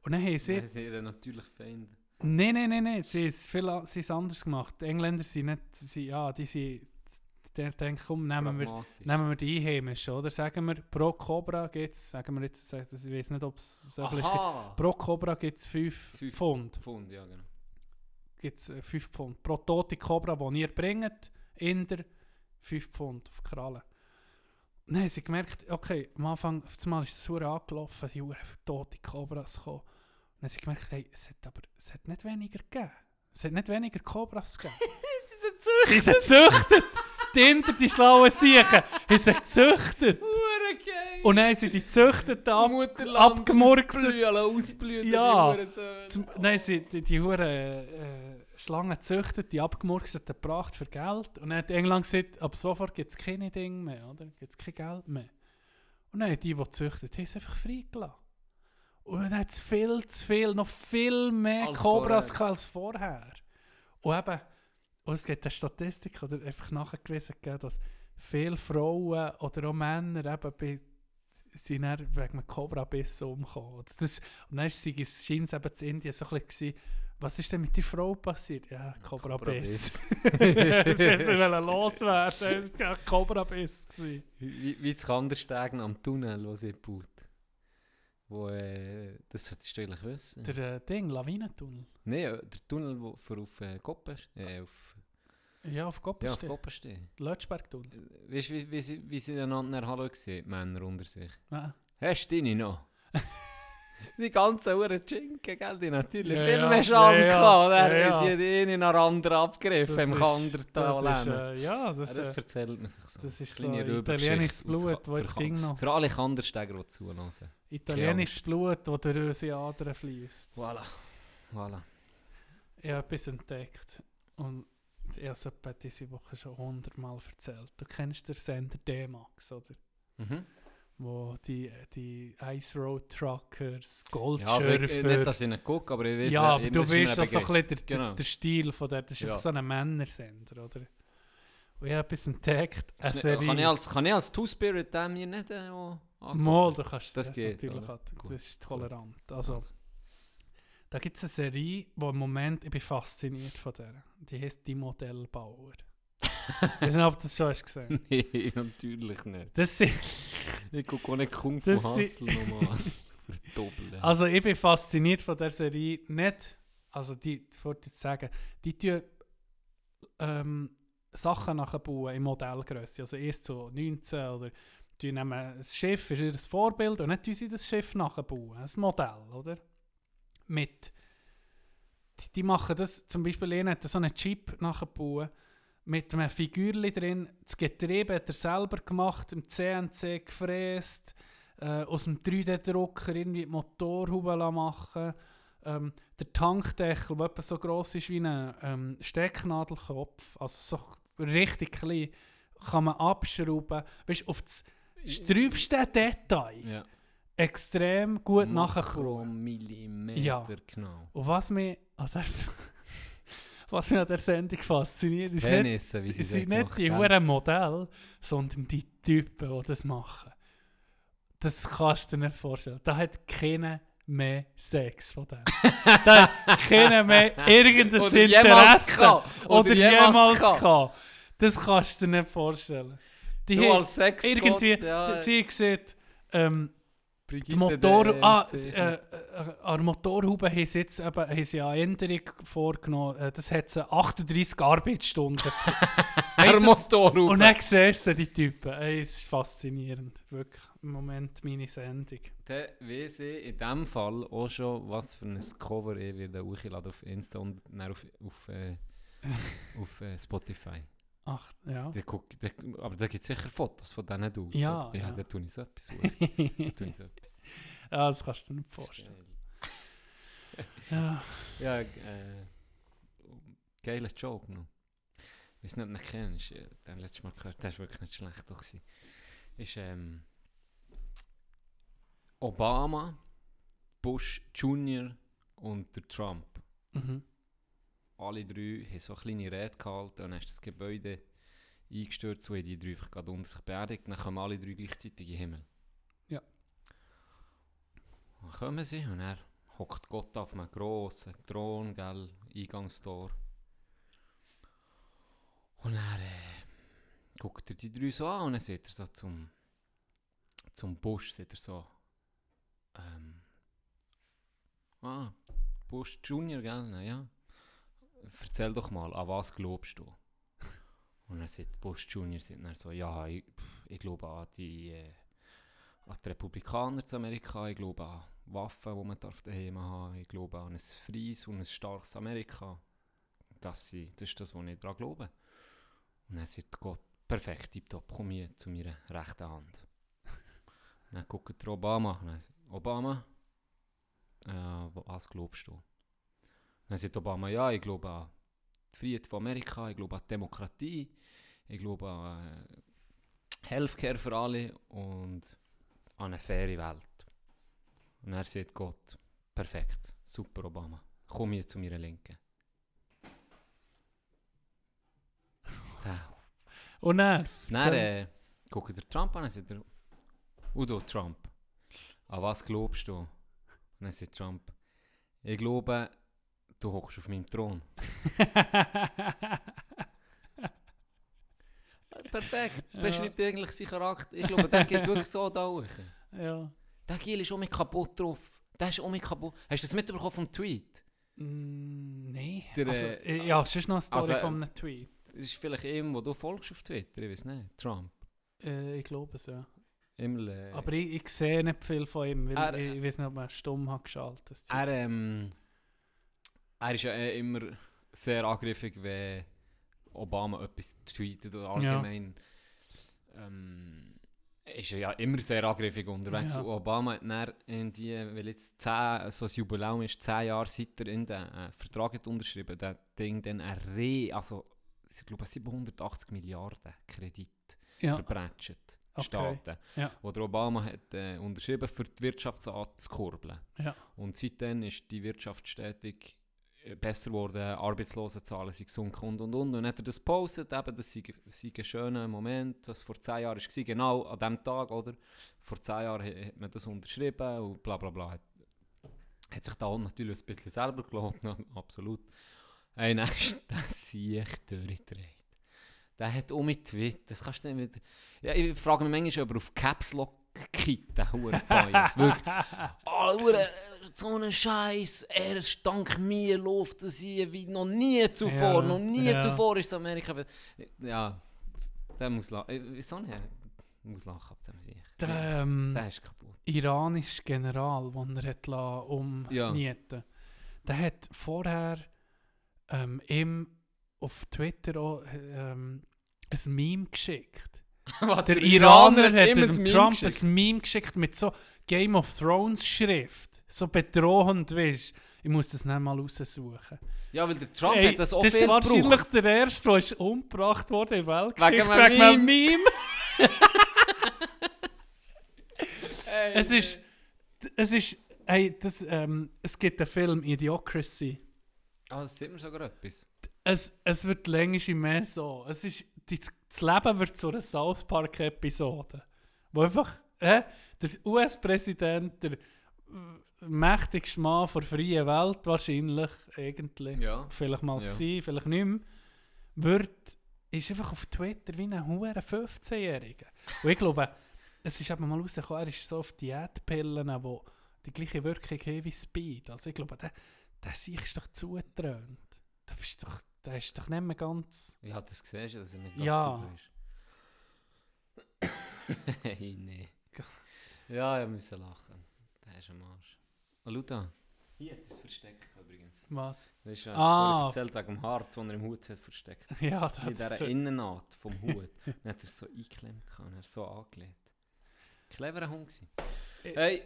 Speaker 3: Und dann haben sie...
Speaker 2: Sie sind natürlich Feinde.
Speaker 3: Nein, nein, nein, nein. Sie haben es anders gemacht. Die Engländer sind nicht... Sie, ja, die sind... Die denken, komm, nehmen wir... Nehmen wir die Einheimischen, oder? Sagen wir, pro Cobra gibt es, sagen wir jetzt, ich weiß nicht, ob es so viel ist. Pro Cobra gibt es 5
Speaker 2: Fünf.
Speaker 3: Pfund.
Speaker 2: Pfund, ja genau.
Speaker 3: Gibt's, äh, 5 Pfund. Pro tote Cobra, die ihr bringt, in der 5 Pfund auf die Kralle. Und dann haben sie gemerkt, okay, am Anfang, einmal ist es so angelaufen, die Uhren tote Cobras gekommen. Dann haben sie gemerkt, hey, es hat aber es hat nicht weniger gegeben. Es hat nicht weniger Cobras gegeben. [LAUGHS] sie sind gezüchtet! Die [LAUGHS] Inder, die schlauen Siechen, haben sie gezüchtet! Und dann haben sie die
Speaker 2: das
Speaker 3: ab, abgemurkst.
Speaker 2: ausblühen.
Speaker 3: Ja. Zum, nein, sie die, die Huren äh, Schlangen züchtet, die abgemurksten gebracht für Geld. Und dann hat England gesagt, ab sofort gibt es keine Dinge mehr, oder? Gibt es kein Geld mehr. Und dann haben die, die züchtet, haben es einfach freigelassen. Und dann hat es viel zu viel, noch viel mehr
Speaker 2: Als
Speaker 3: Cobras
Speaker 2: vorher.
Speaker 3: als vorher. Und eben, und es gibt eine Statistik, oder einfach nachgewiesen, dass viele Frauen oder auch Männer eben bei sind dann wegen einem Cobra-Biss umgekommen. Und, das, ist- und dann scheint es eben zu Indien so ein bisschen was ist denn mit der Frau passiert? Ja, Cobra-Biss. Sie [LAUGHS] [LAUGHS] wollen loswerden, es war ein Cobra-Biss.
Speaker 2: Wie, wie das Kanderstegen am Tunnel, wo sie baut. Wo, äh, das solltest du eigentlich wissen.
Speaker 3: Der äh, Ding, Lawinentunnel.
Speaker 2: Nein, äh, der Tunnel, wo für auf äh, Koppen, äh, auf,
Speaker 3: Ja, auf
Speaker 2: ja, auf steht.
Speaker 3: Lötschberg-Tunnel.
Speaker 2: Äh, Weißt du, wie, wie, wie sie einander Hallo gesehen, Männer unter sich?
Speaker 3: Ja.
Speaker 2: Hast du deine noch? [LAUGHS] die ganzen Uhren Schinken, gell? Die natürlich
Speaker 3: Ja,
Speaker 2: viel
Speaker 3: ja,
Speaker 2: mehr Scham
Speaker 3: ja, ja,
Speaker 2: gehabt.
Speaker 3: ja,
Speaker 2: Der
Speaker 3: ja.
Speaker 2: hat die, die eine nach der anderen abgegriffen
Speaker 3: Das
Speaker 2: im
Speaker 3: ist-
Speaker 2: Kandertal.
Speaker 3: Äh, ja, das,
Speaker 2: Ja, das
Speaker 3: äh,
Speaker 2: erzählt man sich so.
Speaker 3: das ist so italienisches Blut, das jetzt ging noch.
Speaker 2: Für alle Kandersteiger, die zulassen.
Speaker 3: Italienisches. Blut, das durch unsere Adern fließt.
Speaker 2: Voilà. voilà.
Speaker 3: Ich habe etwas entdeckt. Und ich habe es diese Woche schon hundertmal erzählt. Du kennst den Sender D-Max, oder?
Speaker 2: Mhm.
Speaker 3: Wo die, die Ice Road Truckers,
Speaker 2: Ja, also ich,
Speaker 3: Goldschürfer...
Speaker 2: nicht, dass ich ihn gucke, aber ich weiß,
Speaker 3: ja, aber du weißt auch so ein bisschen der,
Speaker 2: Genau.
Speaker 3: der Stil von der. Das ist
Speaker 2: Ja.
Speaker 3: so ein Männersender, oder? Und ich habe etwas entdeckt. Eine
Speaker 2: nicht-
Speaker 3: Serie.
Speaker 2: Kann ich als, kann ich als Two-Spirit dem mir nicht äh, angucken?
Speaker 3: Mal, du kannst
Speaker 2: Das
Speaker 3: das,
Speaker 2: geht,
Speaker 3: natürlich.
Speaker 2: Gut.
Speaker 3: Das ist tolerant. Also, da gibt es eine Serie, wo im Moment, ich bin fasziniert von der. Die heißt Die Modellbauer. Ich weiß nicht, ob du das schon hast gesehen. [LAUGHS]
Speaker 2: Nein, natürlich nicht.
Speaker 3: Das sind,
Speaker 2: Ich gucke auch nicht Kung Fu
Speaker 3: Das
Speaker 2: Hustle nochmal. [LAUGHS] Verdoppeln.
Speaker 3: also ich bin fasziniert von der Serie. Nicht, also die, wollte jetzt sagen, die tun ähm, Sachen nachbauen in Modellgröße. Also erst so 19 oder die nehmen ein Schiff, ist ihr Vorbild und dann tun sie das Schiff nachbauen. Ein Modell, oder? Mit. Die, die machen das, zum Beispiel einer hat so einen Chip nachbauen mit einem Figürchen drin. Das Getriebe hat er selber gemacht, im CNC gefräst, äh, aus dem 3D-Drucker irgendwie die Motorhaube machen ähm, der Tankdeckel, der etwa so gross ist wie ein ähm, Stecknadelkopf, also so richtig klein, kann man abschrauben. Weißt du, auf das sträubste Detail
Speaker 2: ja.
Speaker 3: extrem gut nachgekommen.
Speaker 2: Millimeter
Speaker 3: Ja.
Speaker 2: genau.
Speaker 3: Und was an der, was mich an der Sendung fasziniert, ist nicht,
Speaker 2: Penisse, wie
Speaker 3: sie sind nicht die huren Modelle, sondern die Typen, die das machen. Das kannst du dir nicht vorstellen. Da hat keiner mehr Sex von dem. [LAUGHS] da hat keiner mehr irgendein
Speaker 2: Oder
Speaker 3: Interesse
Speaker 2: gehabt.
Speaker 3: oder,
Speaker 2: Oder
Speaker 3: jemals,
Speaker 2: jemals.
Speaker 3: Das kannst du dir nicht vorstellen. Die
Speaker 2: Du als Sex
Speaker 3: irgendwie,
Speaker 2: ja,
Speaker 3: sie sieht, ähm,
Speaker 2: Brigitte
Speaker 3: Motor, ah, äh, äh, an der Motorhaube haben sie jetzt eben, haben sie eine Änderung vorgenommen. Äh, Das hat sie 38 Arbeitsstunden. [LAUGHS]
Speaker 2: Der
Speaker 3: das-
Speaker 2: Motorhaube.
Speaker 3: Und dann siehst du die Typen. Ey, es ist faszinierend. Wirklich im Moment meine Sendung.
Speaker 2: Dann weiss ich in dem Fall auch schon, was für ein Cover ich werde hochladen auf Insta und dann auf, auf, äh, [LAUGHS] auf äh, Spotify.
Speaker 3: Ach, ja.
Speaker 2: Da guck, da, aber da gibt es sicher Fotos von diesen Dudes.
Speaker 3: Ja,
Speaker 2: oder? ja.
Speaker 3: ja.
Speaker 2: da tue ich so etwas. Uri. Da tue ich so [LAUGHS] etwas.
Speaker 3: ja, das kannst du dir nicht vorstellen. Ja.
Speaker 2: Ja, äh, geiler Joke noch. Ich weiß nicht, ob du ihn kennst. Den letztes Mal gehört, der war wirklich nicht schlecht. Gewesen. ist ähm, Obama, Bush Jr. und der Trump.
Speaker 3: Mhm.
Speaker 2: Alle drei haben so eine kleine Rede gehalten und dann ist das Gebäude eingestürzt, wo die drei einfach gerade unter sich beerdigt. Dann kommen alle drei gleichzeitig in den Himmel.
Speaker 3: Ja.
Speaker 2: Dann kommen sie und er hockt Gott auf einem grossen Thron, gell, Eingangstor. Und er äh, guckt er die drei so an und dann sieht er so zum, zum Busch, sieht er so, ähm, ah, Bush Junior, gell, na ja. Erzähl doch mal, an was glaubst du? Und dann sagt Bush Junior sagt dann so, ja, ich, ich glaube an die, äh, an die Republikaner zu Amerika, ich glaube an Waffen, die man darf daheim haben ich glaube an ein freies und ein starkes Amerika. Das, das ist das, was ich daran glaube. Und dann sagt Gott, perfekt, tipptopp, komm hier zu meiner rechten Hand. [LAUGHS] dann guckt der Obama, und dann sagt, Obama, äh, was glaubst du? Dann sagt Obama, ja, ich glaube an die Freiheit von Amerika, ich glaube an die Demokratie, ich glaube an äh, Healthcare für alle und an eine faire Welt. Und er sagt Gott, perfekt, super Obama, komm hier zu meiner Linken. [LAUGHS]
Speaker 3: Und er?
Speaker 2: Dann äh, guckt der Trump an und sagt er, Udo Trump, an was glaubst du? Und dann sagt Trump, ich glaube, du hockst auf meinem Thron. [LAUGHS] Perfekt,
Speaker 3: Ja.
Speaker 2: beschreibt eigentlich seinen Charakter. Ich glaube, der geht wirklich so da hoch.
Speaker 3: ja.
Speaker 2: Der Gil ist auch mit kaputt drauf. Der ist auch mit kaputt. Hast du das mitbekommen vom Tweet?
Speaker 3: Mm, Nein. Also,
Speaker 2: äh,
Speaker 3: ja, es ist noch eine Story
Speaker 2: also, äh,
Speaker 3: von einem Tweet.
Speaker 2: Das ist vielleicht ihm, wo du folgst auf Twitter, ich weiß nicht. Trump.
Speaker 3: Äh, ich glaube es, ja.
Speaker 2: Äh,
Speaker 3: Aber ich, ich sehe nicht viel von ihm, weil
Speaker 2: Er-
Speaker 3: ich, ich weiß nicht, ob er stumm hat geschaltet.
Speaker 2: Er, ähm, er ist ja eh immer sehr angriffig, wenn Obama etwas tweetet oder allgemein. Ähm, ist er ja immer sehr angriffig unterwegs.
Speaker 3: Ja.
Speaker 2: Und Obama hat dann irgendwie, weil jetzt 10, so ein Jubiläum ist, 10 Jahre seit er in den äh, Vertrag hat unterschrieben, das Ding dann ein Re, also ich glaube 780 Milliarden Kredit
Speaker 3: ja.
Speaker 2: verbrätscht.
Speaker 3: Okay.
Speaker 2: Staaten.
Speaker 3: Ja.
Speaker 2: Wo der Obama hat äh, unterschrieben für die Wirtschaftsart zu kurbeln.
Speaker 3: Ja.
Speaker 2: Und seitdem ist die Wirtschaft stetig besser geworden, Arbeitslosenzahlen sind gesunken und und und. Und dann hat er das gepostet, eben, das sei, sei ein schöner Moment, was vor zehn Jahren war, genau an dem Tag, oder? Vor zehn Jahren ha- hat man das unterschrieben und bla bla bla. Hat, hat sich da natürlich ein bisschen selber gelobt, [LAUGHS] absolut. Dann ist [LAUGHS] das sich durchgedreht. Der hat auch mit Tweet, das kannst du nicht mit... Ja, ich frage mich manchmal, ob er auf Caps Lock kippt, der hure Bias. Wirklich. [LAUGHS] Oh, hure, so ein Scheiß. Er ist dank mir läuft es hier wie noch nie zuvor.
Speaker 3: Ja,
Speaker 2: noch nie
Speaker 3: ja.
Speaker 2: zuvor ist Amerika. Ja, der muss lachen. Äh, Wieso nicht? Muss lachen ab dem sich.
Speaker 3: Der, ähm,
Speaker 2: Der ist kaputt.
Speaker 3: iranische General, den er hat lassen,
Speaker 2: Ja.
Speaker 3: der hat vorher ähm, ihm auf Twitter auch ähm, ein Meme geschickt. [LAUGHS]
Speaker 2: Was,
Speaker 3: Der, Iraner hat
Speaker 2: ihm
Speaker 3: dem Trump
Speaker 2: geschickt?
Speaker 3: ein Meme geschickt mit so Game of Thrones Schrift. So bedrohend, weißt Ich muss das nicht mal raussuchen.
Speaker 2: Ja, weil der Trump
Speaker 3: Ey,
Speaker 2: hat das auch
Speaker 3: das ist wahrscheinlich
Speaker 2: gebraucht.
Speaker 3: der erste, der ist umgebracht wurde in der
Speaker 2: Wegen einem
Speaker 3: Wegen einem Meme. es ist... Es ist... Hey, das, ähm, es gibt den Film Idiocracy.
Speaker 2: Ah, das sieht man sogar etwas.
Speaker 3: Es, es wird längst mehr so. Es ist, das Leben wird zu einer South Park-Episode. Wo einfach äh, der US-Präsident, der mächtigste Mann der freien Welt wahrscheinlich, eigentlich.
Speaker 2: Ja.
Speaker 3: Vielleicht mal
Speaker 2: Ja.
Speaker 3: gewesen, vielleicht nicht mehr, wird, ist einfach auf Twitter wie ein hoher 15-Jähriger. Und ich glaube, es ist eben mal rausgekommen, er ist so auf Diätpillen, die die gleiche Wirkung haben wie Speed. Also ich glaube, der, der sich ist doch zugetrönt. Der ist doch, der ist doch nicht mehr ganz...
Speaker 2: Ja, das siehst du, dass er nicht ganz
Speaker 3: Ja.
Speaker 2: sauber ist. [COUGHS] hey, nee. Ja, ich musste lachen. Der ist am Arsch. Oh, schau da. Hier hat er es versteckt übrigens.
Speaker 3: Was?
Speaker 2: Weißt du,
Speaker 3: Ah.
Speaker 2: ah. erzählt wegen dem Harz, das er im Hut hat versteckt. [LAUGHS]
Speaker 3: Ja, das
Speaker 2: In
Speaker 3: er
Speaker 2: dieser
Speaker 3: so-
Speaker 2: Innennaht vom [LAUGHS] Hut. Dann hat er es so eingeklemmt und er so angelegt. Cleverer Hund gewesen.
Speaker 3: Äh.
Speaker 2: Hey,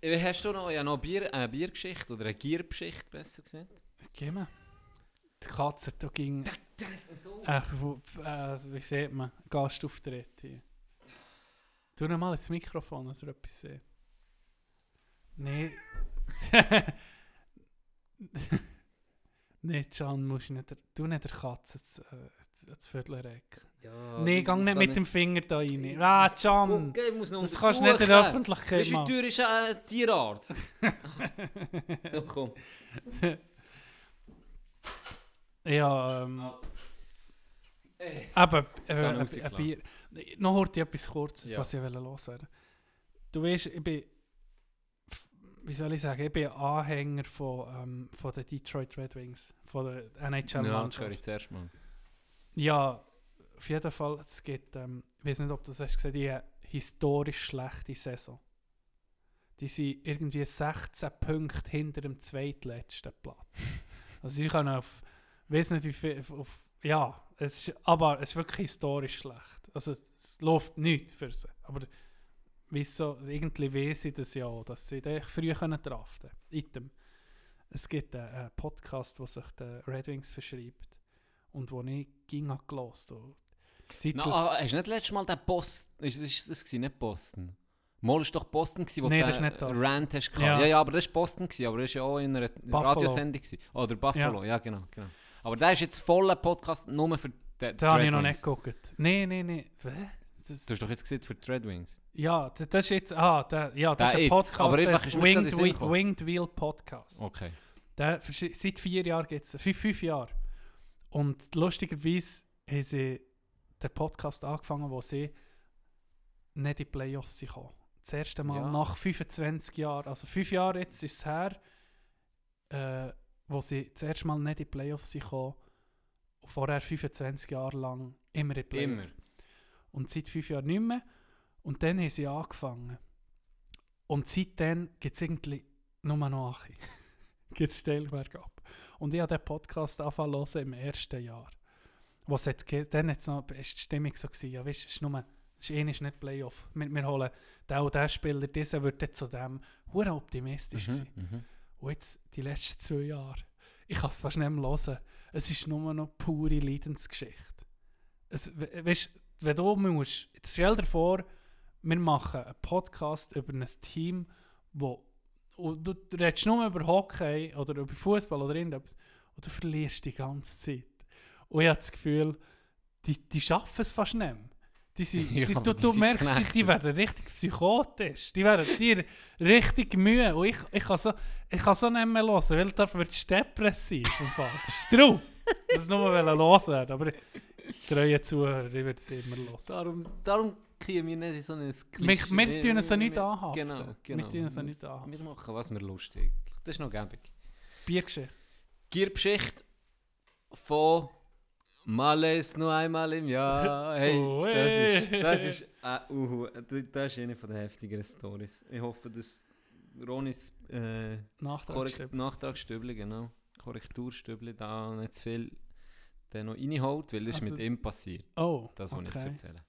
Speaker 2: wie hast du noch, ja, noch Bier, eine Biergeschichte oder eine Giergeschichte besser gesagt?
Speaker 3: Gib mir. Die Katze, da ging...
Speaker 2: So.
Speaker 3: Äh, wo, äh, wie sieht man? Gastauftritt hier. Tu noch mal ins Mikrofon, dass er etwas sieht. Nee. [LAUGHS] nee, Can, musst du nicht, tu nicht der Katze das, äh.
Speaker 2: Ja,
Speaker 3: nee,
Speaker 2: ich
Speaker 3: gang nicht mit dem Finger da rein. Ah, Can!
Speaker 2: Muss noch
Speaker 3: Das kannst du nicht in der. Öffentlichkeit
Speaker 2: du,
Speaker 3: machen.
Speaker 2: teuer ist ein Tierarzt? [LAUGHS] so, komm.
Speaker 3: Ja, ähm...
Speaker 2: Also. Ey.
Speaker 3: Aber äh, ein. Bier. Noch heute etwas Kurzes,
Speaker 2: Ja.
Speaker 3: was ich loswerden Du weißt, ich bin. Wie soll ich sagen? Ich bin Anhänger von, ähm, von den Detroit Red Wings, von der
Speaker 2: Ja, das höre ich zuerst mal.
Speaker 3: Ja, auf jeden Fall. Es gibt, ähm, ich weiß nicht, ob du das hast gesehen, die historisch schlechte Saison. Die sind irgendwie 16 Punkte hinter dem zweitletzten Platz. [LAUGHS] also sie können auf, ich weiß nicht wie viel, auf ja, es ist, aber es ist wirklich historisch schlecht. Also es läuft nichts für sie. Aber wieso, irgendwie weiss ich das ja auch, dass sie da früh können draften können. Es gibt einen, Podcast, der sich den Red Wings verschreibt und wo ich ging gelost und seit
Speaker 2: Na, ah, hast du nicht letztes Mal den Boston... Ist, ist das gewesen, nicht Boston? Mal war doch Boston, gewesen, wo
Speaker 3: Nee,
Speaker 2: du den. Rant hast.
Speaker 3: Ja.
Speaker 2: Ja. ja, aber das war Boston, gewesen, aber das war ja auch in einer
Speaker 3: Buffalo.
Speaker 2: Radiosendung. Gewesen. Oder Buffalo, ja. genau, genau. Aber der ist jetzt voller Podcast nur für
Speaker 3: da habe ich noch nicht geguckt. Nein, nein, nein. Das,
Speaker 2: Du hast doch jetzt gesagt für die Red Wings.
Speaker 3: ja, das, das ist jetzt, ah, der, ja, das
Speaker 2: Der
Speaker 3: ist ein Podcast,
Speaker 2: aber einfach ist
Speaker 3: Winged,
Speaker 2: gekommen.
Speaker 3: Winged Wheel Podcast.
Speaker 2: Okay.
Speaker 3: Der, seit vier Jahren gibt es, fünf, fünf Jahre. Und lustigerweise haben sie den Podcast angefangen, wo sie nicht in die Playoffs gekommen. Das erste Mal
Speaker 2: Ja.
Speaker 3: nach 25 Jahren, also fünf Jahre jetzt ist es her, äh, wo sie das erste Mal nicht in die Playoffs. Und vorher 25 Jahre lang immer in die Playoffs.
Speaker 2: Immer.
Speaker 3: Und seit fünf Jahren nicht mehr. Und dann haben sie angefangen. Und seitdem gibt es irgendwie nur noch Achi. [LAUGHS] gibt es steil bergab. Und ich habe den Podcast angefangen im ersten Jahr. Was hat, dann noch, ist die Stimmung so gewesen, ja weißt, es ist nur, es ist eh nicht Playoff. Wir, wir holen den und den Spieler, dieser wird zu dem, hure optimistisch
Speaker 2: Mhm,
Speaker 3: gewesen.
Speaker 2: mhm.
Speaker 3: Und jetzt die letzten zwei Jahre, ich kann es fast nicht mehr hören. Es ist nur noch pure Leidensgeschichte. Es, we- weißt, wenn du musst, jetzt stell dir vor, wir machen einen Podcast über ein Team, wo du redest nur über Hockey oder über Fußball oder irgendetwas und du verlierst die ganze Zeit. Und ich habe das Gefühl, die, die schaffen es fast nicht mehr. Die sind, [LAUGHS]
Speaker 2: Ja,
Speaker 3: die, du,
Speaker 2: die
Speaker 3: du
Speaker 2: sind
Speaker 3: merkst, die, die werden richtig psychotisch. Die werden dir richtig Mühe. Und ich, ich, kann so, ich kann so nicht mehr hören, weil da wird es depressiv. Das ist true. Das ist nur mal loswerden. Aber treue Zuhörer, ich würde es immer hören.
Speaker 2: Darum, darum kriegen wir nicht in so ein
Speaker 3: Wir, wir tun es ja nicht anhaften.
Speaker 2: Genau, genau.
Speaker 3: Wir tun es nicht anhaften.
Speaker 2: Wir machen, was wir lustig. Das ist noch gäbig.
Speaker 3: Biergeschichte.
Speaker 2: Giergeschichte von Males nur einmal im Jahr. [LAUGHS] Hey,
Speaker 3: Oh,
Speaker 2: das ist, das ist, äh, uhu, das ist eine von den heftigeren Stories. Ich hoffe, dass Ronis äh. Nachtragsstübli, genau, Korrekturstübli da nicht zu viel den noch reinholt, weil das ist
Speaker 3: Also-
Speaker 2: mit ihm passiert.
Speaker 3: Oh,
Speaker 2: Das, ich
Speaker 3: okay.
Speaker 2: jetzt erzähle.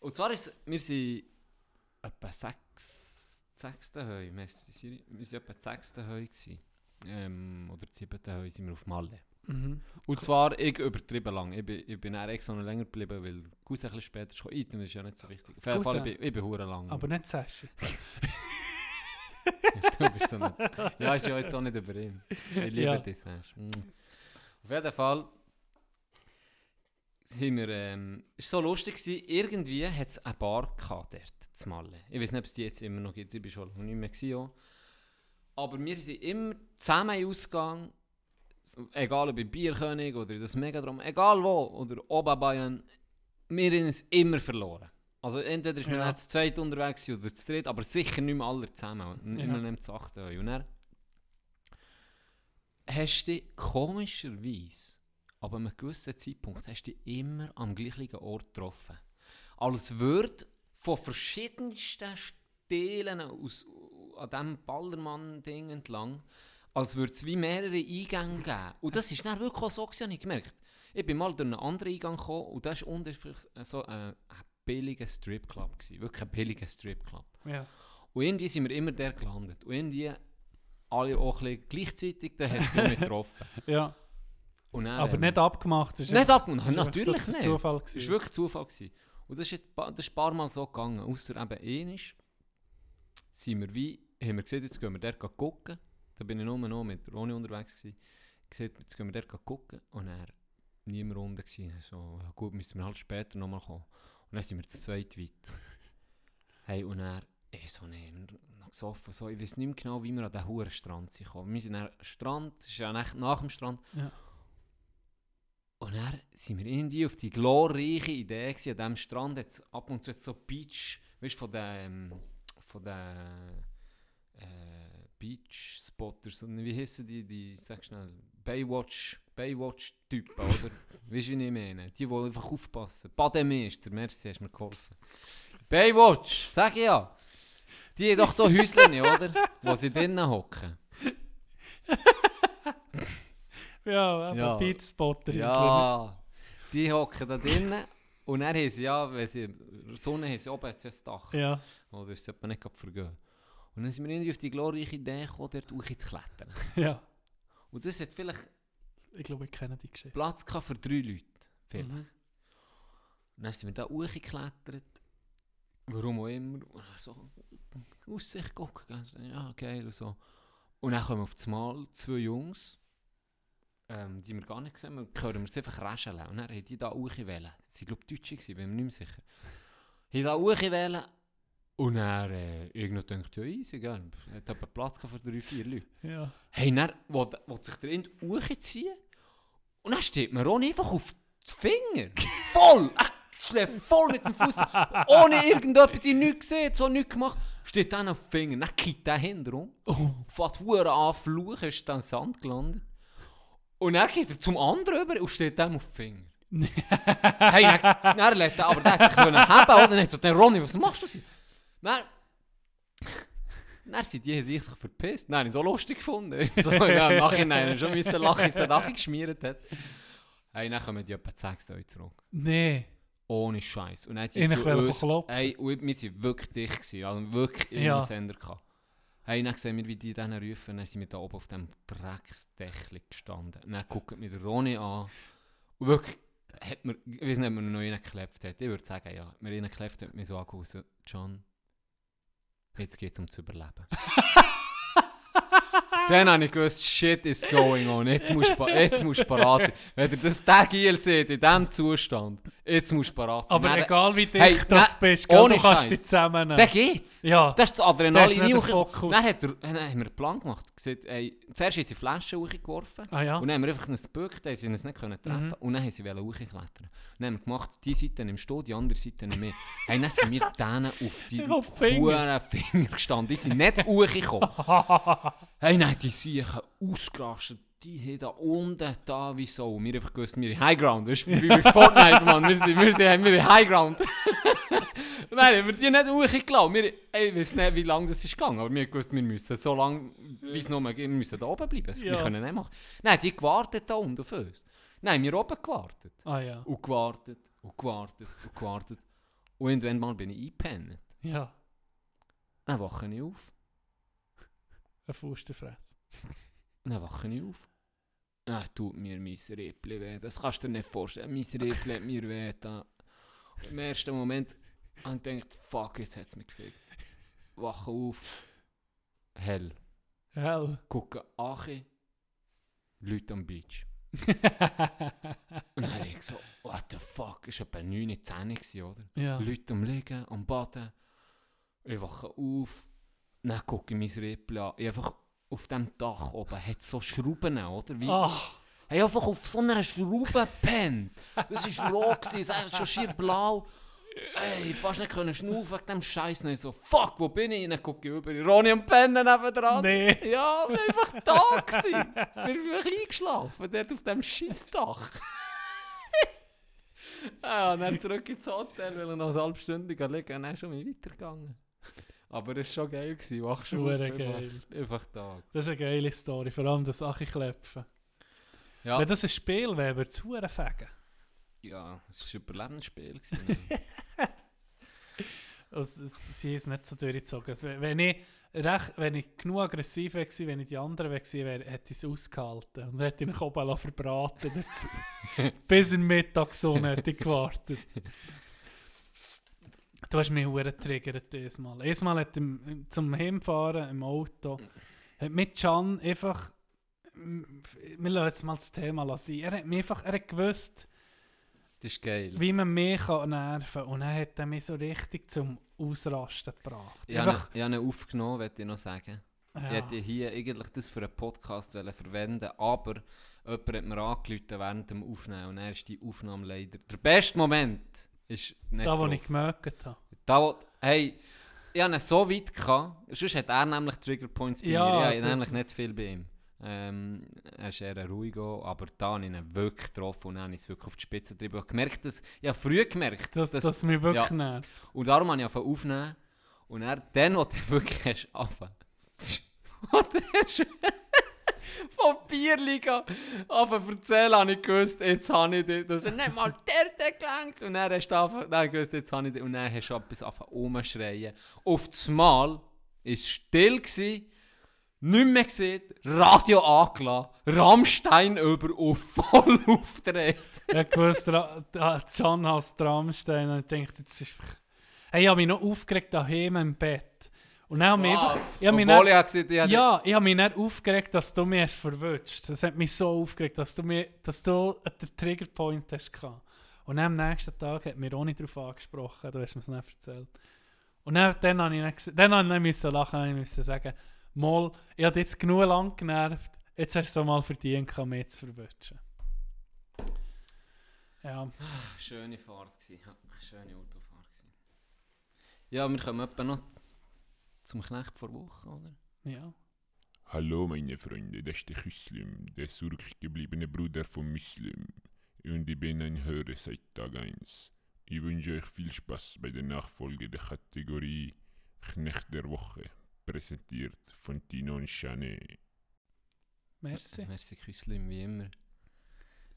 Speaker 2: Und zwar ist wir sind etwa sechs, sechsten Heu, wir sind etwa sechsten Heu gewesen. Ähm, oder siebten Heu sind wir auf Malle.
Speaker 3: Mhm.
Speaker 2: Und zwar ich übertrieben lang. Ich bin, ich bin dann extra noch länger geblieben, weil Cousin ein bisschen später ist gekommen. Item ist ja nicht so wichtig. Auf jeden Fall, ich bin, ich bin lang.
Speaker 3: Aber nicht Sashi. [LAUGHS] [LAUGHS]
Speaker 2: du bist so nicht. Ja, ist ja jetzt auch nicht über ihn. Ich liebe
Speaker 3: Ja.
Speaker 2: dich, du. mm. Auf jeden Fall sind wir, ähm, es war so lustig, gewesen, irgendwie hat es eine Bar gehabt dort, zu Malle. Ich weiß nicht, ob es die jetzt immer noch gibt, ich war schon nicht mehr. Gewesen, auch. Aber wir sind immer zusammen ausgegangen, egal ob in Bierkönig oder in das Megadrom, egal wo, oder Oberbayern, wir haben es immer verloren. Also entweder ist man
Speaker 3: Ja.
Speaker 2: zu zweit unterwegs oder zu dritt, aber sicher nicht mehr alle zusammen.
Speaker 3: Ja.
Speaker 2: Immer nicht zu acht. Und dann hast du dich komischerweise, aber an einem gewissen Zeitpunkt, hast du dich immer am gleichen Ort getroffen. Als würde von verschiedensten Stelen aus, an diesem Ballermann-Ding entlang, als würde es wie mehrere Eingänge geben. Und das ist dann wirklich auch so, gewesen, habe ich gemerkt. Ich bin mal durch einen anderen Eingang gekommen und das war unten so ein, ein billiger Stripclub. gewesen. Wirklich ein billiger Stripclub.
Speaker 3: Ja.
Speaker 2: Und irgendwie sind wir immer der gelandet. Und irgendwie alle auch ein bisschen gleichzeitig, da hast du mich getroffen. [LAUGHS]
Speaker 3: ja.
Speaker 2: Dann,
Speaker 3: Aber
Speaker 2: ähm,
Speaker 3: nicht abgemacht. ist
Speaker 2: Nicht abgemacht, natürlich
Speaker 3: so
Speaker 2: nicht. Das war wirklich Zufall. Gewesen. Und das ist, jetzt, das ist ein paar Mal so gegangen. Außer eben einmal sind wir wie, haben wir gesehen, jetzt gehen wir dort gucken. Da bin ich nur noch mit Roni unterwegs gewesen. Gesehen, jetzt gehen wir dort gucken. Und er niemand unten gewesen. So, ja gut, müssen wir halt später nochmal kommen. Und dann sind wir zu zweit weiter. [LAUGHS] hey, und er, ich so, nee, noch gesoffen. So, ich weiß nicht mehr genau, wie wir an diesen hohen Strand sind gekommen. Wir sind am Strand, das ist ja nach, nach dem Strand.
Speaker 3: Ja.
Speaker 2: Und dann sind wir irgendwie auf die glorreiche Idee gewesen, an diesem Strand jetzt ab und zu jetzt so Beach, weißt du, von den, ähm, von den äh, Beach Spotters, und wie heissen die, die, sag schnell, Baywatch, Baywatch-Typen, oder? [LAUGHS] weißt du, wie ich meine? Die, die einfach aufpassen. Bademeister, merci, hast mir geholfen. Baywatch, sag ich ja. Die haben doch so Häuschen, [LAUGHS] oder? Wo sie drinnen hocken. [LAUGHS]
Speaker 3: Ja, aber
Speaker 2: Ja.
Speaker 3: Beatspotter.
Speaker 2: Ja, die hocken da drinnen und dann haben sie ja, wenn sie Sonne haben sie oben jetzt das Dach.
Speaker 3: Ja.
Speaker 2: Oder das sollte man nicht vergehen. Und dann sind wir irgendwie auf die glorreiche Idee gekommen, dort klettern. [LAUGHS]
Speaker 3: ja.
Speaker 2: Und das hat vielleicht
Speaker 3: Ich glaube, ich kenne die Geschichte.
Speaker 2: Platz gehabt für drei Leute. Vielleicht.
Speaker 3: Mhm.
Speaker 2: Und dann sind wir da hochgeklettert. Warum auch immer. Und dann so Aussicht gucken. Ja, geil und so. Und dann kommen auf das Mal zwei Jungs, ähm, die wir gar nicht gesehen haben. Wir hören wir sie einfach rascheln. Und dann haben die da hochgewählt. Sie waren, glaube ich, Deutsche, gewesen, bin mir nicht mehr sicher. Haben da hochgewählt. Und dann äh, irgendwo denkt, ja easy, gell. Hat etwa Platz für drei, vier Leute.
Speaker 3: Ja.
Speaker 2: Hey, dann will, will sich der Rind hochziehen und dann steht mir Ron einfach auf die Finger. [LAUGHS] Voll! Er schlägt voll mit dem Fuß. Ohne irgendetwas, ich nichts gesehen, so nichts gemacht. Steht dann auf die Finger, dann kippt er rum.
Speaker 3: Oh.
Speaker 2: Fährt Huren an fluchen, ist dann Sand gelandet. Und dann geht er zum anderen über und steht dem auf die Finger. [LAUGHS] hey, dann, dann lädt er, aber der hat sich [LAUGHS] können haben, oder? Dann so, Ronny, was machst du? Dann, dann [LAUGHS] sind die sich verpisst. Nein, ich so lustig gefunden. [LAUGHS] So, ja, im Nachhinein schon müssen lachen, wie es der Lache geschmiert hat. Hey, dann kommen die etwa 6 Leute zurück.
Speaker 3: Nee.
Speaker 2: Ohne Scheiß. Und dann hat die zu uns, hey, und wir waren wirklich dicht, gewesen, also wirklich
Speaker 3: Ja.
Speaker 2: ja. Sender gehabt. Hey, dann sehen wir, wie die dann rufen, dann sind wir da oben auf dem Drecksdächli gestanden. Und dann guckt mir Ronny an. Und wirklich, hat mir, ich weiß nicht, ob man noch reingeklebt hat. Ich würde sagen, ja. Mir reingeklebt hat mir so so, John, jetzt geht es um zu überleben. [LAUGHS] Dann habe ich gewusst, shit is going on. Jetzt musst du jetzt musst du parat sein. Wenn ihr das Tag hier seht, in diesem Zustand, jetzt musst du parat sein.
Speaker 3: Aber
Speaker 2: Dann-
Speaker 3: egal wie dicht
Speaker 2: Hey,
Speaker 3: das
Speaker 2: nein,
Speaker 3: bist, gell,
Speaker 2: ohne
Speaker 3: du kannst
Speaker 2: Scheiß.
Speaker 3: dich zusammennehmen.
Speaker 2: Dann geht's.
Speaker 3: Ja.
Speaker 2: Das ist das
Speaker 3: Das
Speaker 2: Adrenalin.
Speaker 3: ist der
Speaker 2: hoch-
Speaker 3: Fokus.
Speaker 2: Dann, hat er, dann haben wir einen Plan gemacht. Gesagt, ey, zuerst haben sie Flaschen hochgeworfen.
Speaker 3: Ah ja.
Speaker 2: Und dann haben wir einfach ein gebückt, haben sie uns nicht können treffen
Speaker 3: Mhm.
Speaker 2: Und dann haben sie hochklettern. Und dann haben wir gemacht, die Seite im Stehen, die andere Seite nicht mehr. [LAUGHS] hey, dann sind wir denen auf die [LAUGHS]
Speaker 3: die Finger.
Speaker 2: Gestanden. Die sind nicht [LAUGHS] hochgekommen. hey, nein, die Siechen ausgerastet. Die haben da unten, da wie so. Und wir haben einfach gewusst, wir haben Highground. Das ist wie bei Fortnite, Mann. Wir sind, wir sind, wir haben Highground. [LAUGHS] Nein, haben wir die nicht hochgelassen. Wir, ey, ich weiß nicht, wie lange das ist gegangen, aber wir haben gewusst, wir müssen so lange, wie es nur geht, wir müssen da oben bleiben. Wir
Speaker 3: Ja.
Speaker 2: können nicht machen. Nein, die gewartet da unten auf uns. Nein, wir oben gewartet.
Speaker 3: Ah ja.
Speaker 2: Und gewartet, und gewartet, und gewartet. Und irgendwann mal bin ich eingepennt.
Speaker 3: Ja.
Speaker 2: Dann wache ich auf.
Speaker 3: Ein Fuß der Fresse.
Speaker 2: Dann wache ich auf. Dann tut mir mein Rippli weh. Das kannst du dir nicht vorstellen. Mein Rippli hat mir weh. Da. Im ersten Moment habe ich gedacht, fuck, jetzt hat es mich gefickt. Wache auf. Hell.
Speaker 3: Hell.
Speaker 2: Gucke Ache. Leute am Beach. [LAUGHS] Und dann habe ich so, what the fuck, war etwa 9, 10 gewesen, oder?
Speaker 3: ja.
Speaker 2: Leute am Liegen, am Baden. Ich wache auf, dann gucke ich mein Rippel an. Ich einfach auf dem Dach oben hat so Schrauben, oder? Wie,
Speaker 3: Ah,
Speaker 2: Hey, einfach auf so einer Schraube gepennt. Das war roh, gewesen, es war schon schier blau. Ey, ich fast nicht können schnaufen wegen dem Scheiß. Dann so, fuck, wo bin ich? Dann gucke ich über, Ronny und Pennen nebendran.
Speaker 3: nee.
Speaker 2: Ja, wir waren einfach da. Gewesen. Wir sind einfach eingeschlafen, dort auf dem Scheissdach. ja, [LAUGHS] und dann zurück ins Hotel, weil er noch eine halbe Stunde liegen und dann schon wieder weitergegangen. Aber es war schon geil, gewesen. wachst du auf,
Speaker 3: Hure
Speaker 2: einfach,
Speaker 3: geil.
Speaker 2: einfach da.
Speaker 3: Das ist eine geile Story, vor allem das Achiklepfen.
Speaker 2: Ja,
Speaker 3: Wenn das ein Spiel wäre, würde es hure fegen.
Speaker 2: ja es war ein Überlebensspiel. [LAUGHS]
Speaker 3: Also, sie ist nicht so durchgezogen. Also, wenn- ich recht, wenn ich genug aggressiv gewesen, wenn ich die anderen wäre, gewesen wäre, hätte ich es ausgehalten. Und dann hätte ich mich oben verbraten. [LAUGHS] Bis in Mittagssonne hätte ich gewartet. Du hast mich hure getriggert dieses Mal. Dieses Mal hat im, zum Heimfahren im Auto hat mit Can einfach wir lassen jetzt mal das Thema sein. Er hat mich einfach er hat gewusst,
Speaker 2: Das ist geil.
Speaker 3: wie man mich kann nerven kann. Und dann hat er mich so richtig zum Ausrasten gebracht.
Speaker 2: Ich habe
Speaker 3: Einfach,
Speaker 2: ihn- ich habe ihn aufgenommen, möchte ich noch sagen. Ich
Speaker 3: ja.
Speaker 2: hätte hier eigentlich das für einen Podcast verwenden aber jemand hat mir angerufen während dem Aufnehmen und er ist die Aufnahme leider... Der beste Moment ist nicht
Speaker 3: da, wo
Speaker 2: drauf.
Speaker 3: ich gemerkt habe.
Speaker 2: Da, wo, hey, ich hatte ihn so weit gehabt, sonst hat er nämlich Trigger Points bei
Speaker 3: Ja,
Speaker 2: mir. Ich habe nämlich nicht viel bei ihm. Ähm, er ist eher ruhig, aber da habe ich ihn wirklich getroffen und dann habe es wirklich auf die Spitze getrieben. Ich habe gemerkt, dass, ich habe früh gemerkt,
Speaker 3: Das,
Speaker 2: dass,
Speaker 3: das mich wirklich
Speaker 2: ja.
Speaker 3: nervt.
Speaker 2: und darum habe ich angefangen aufnehmen. Und er, dann, wo er wirklich [LAUGHS] hast angefangen Und er ist vom Bierliga angefangen zu erzählen, habe ich gewusst, jetzt habe ich dich. Das ist nicht mal der, der gelenkt. Und dann hast du habe ich gewusst, jetzt habe ich dich. Und dann hast du etwas angefangen rumschreien. Auf das Mal war es still, gewesen, nicht mehr gesehen, Radio angelassen, Rammstein über und voll [LAUGHS] aufgedreht.
Speaker 3: Ich da- Can hasst Rammstein und ich dachte, jetzt ist... Hey, ich habe mich noch aufgeregt daheim im Bett. Und dann habe ich einfach... Ich habe mich dann,
Speaker 2: ich gesagt, ich
Speaker 3: ja, ich habe mich nicht aufgeregt, dass du mich hast verwünscht. Das hat mich so aufgeregt, dass du, mir, dass du den Triggerpoint hast gehabt. Und dann am nächsten Tag hat mir auch nicht darauf angesprochen, du hast mir es nicht erzählt. Und dann, dann habe ich dann, ges- dann habe ich dann lachen, und müssen sagen, Mal, ich habe jetzt genug lang genervt, jetzt hast du mal verdient, mich zu verwünschen. Ja,
Speaker 2: Schöne Fahrt ja, schöne Autofahrt gsi. Ja, wir kommen etwa noch zum Knecht vor Woche, oder?
Speaker 3: ja.
Speaker 5: Hallo meine Freunde, das ist der Küslim, der zurückgebliebene Bruder von Muslim. Und ich bin ein Hörer seit Tag 1. Ich wünsche euch viel Spaß bei der Nachfolge der Kategorie Knecht der Woche, präsentiert von Tino und Chanet.
Speaker 3: Merci.
Speaker 2: Merci Küslim, wie immer.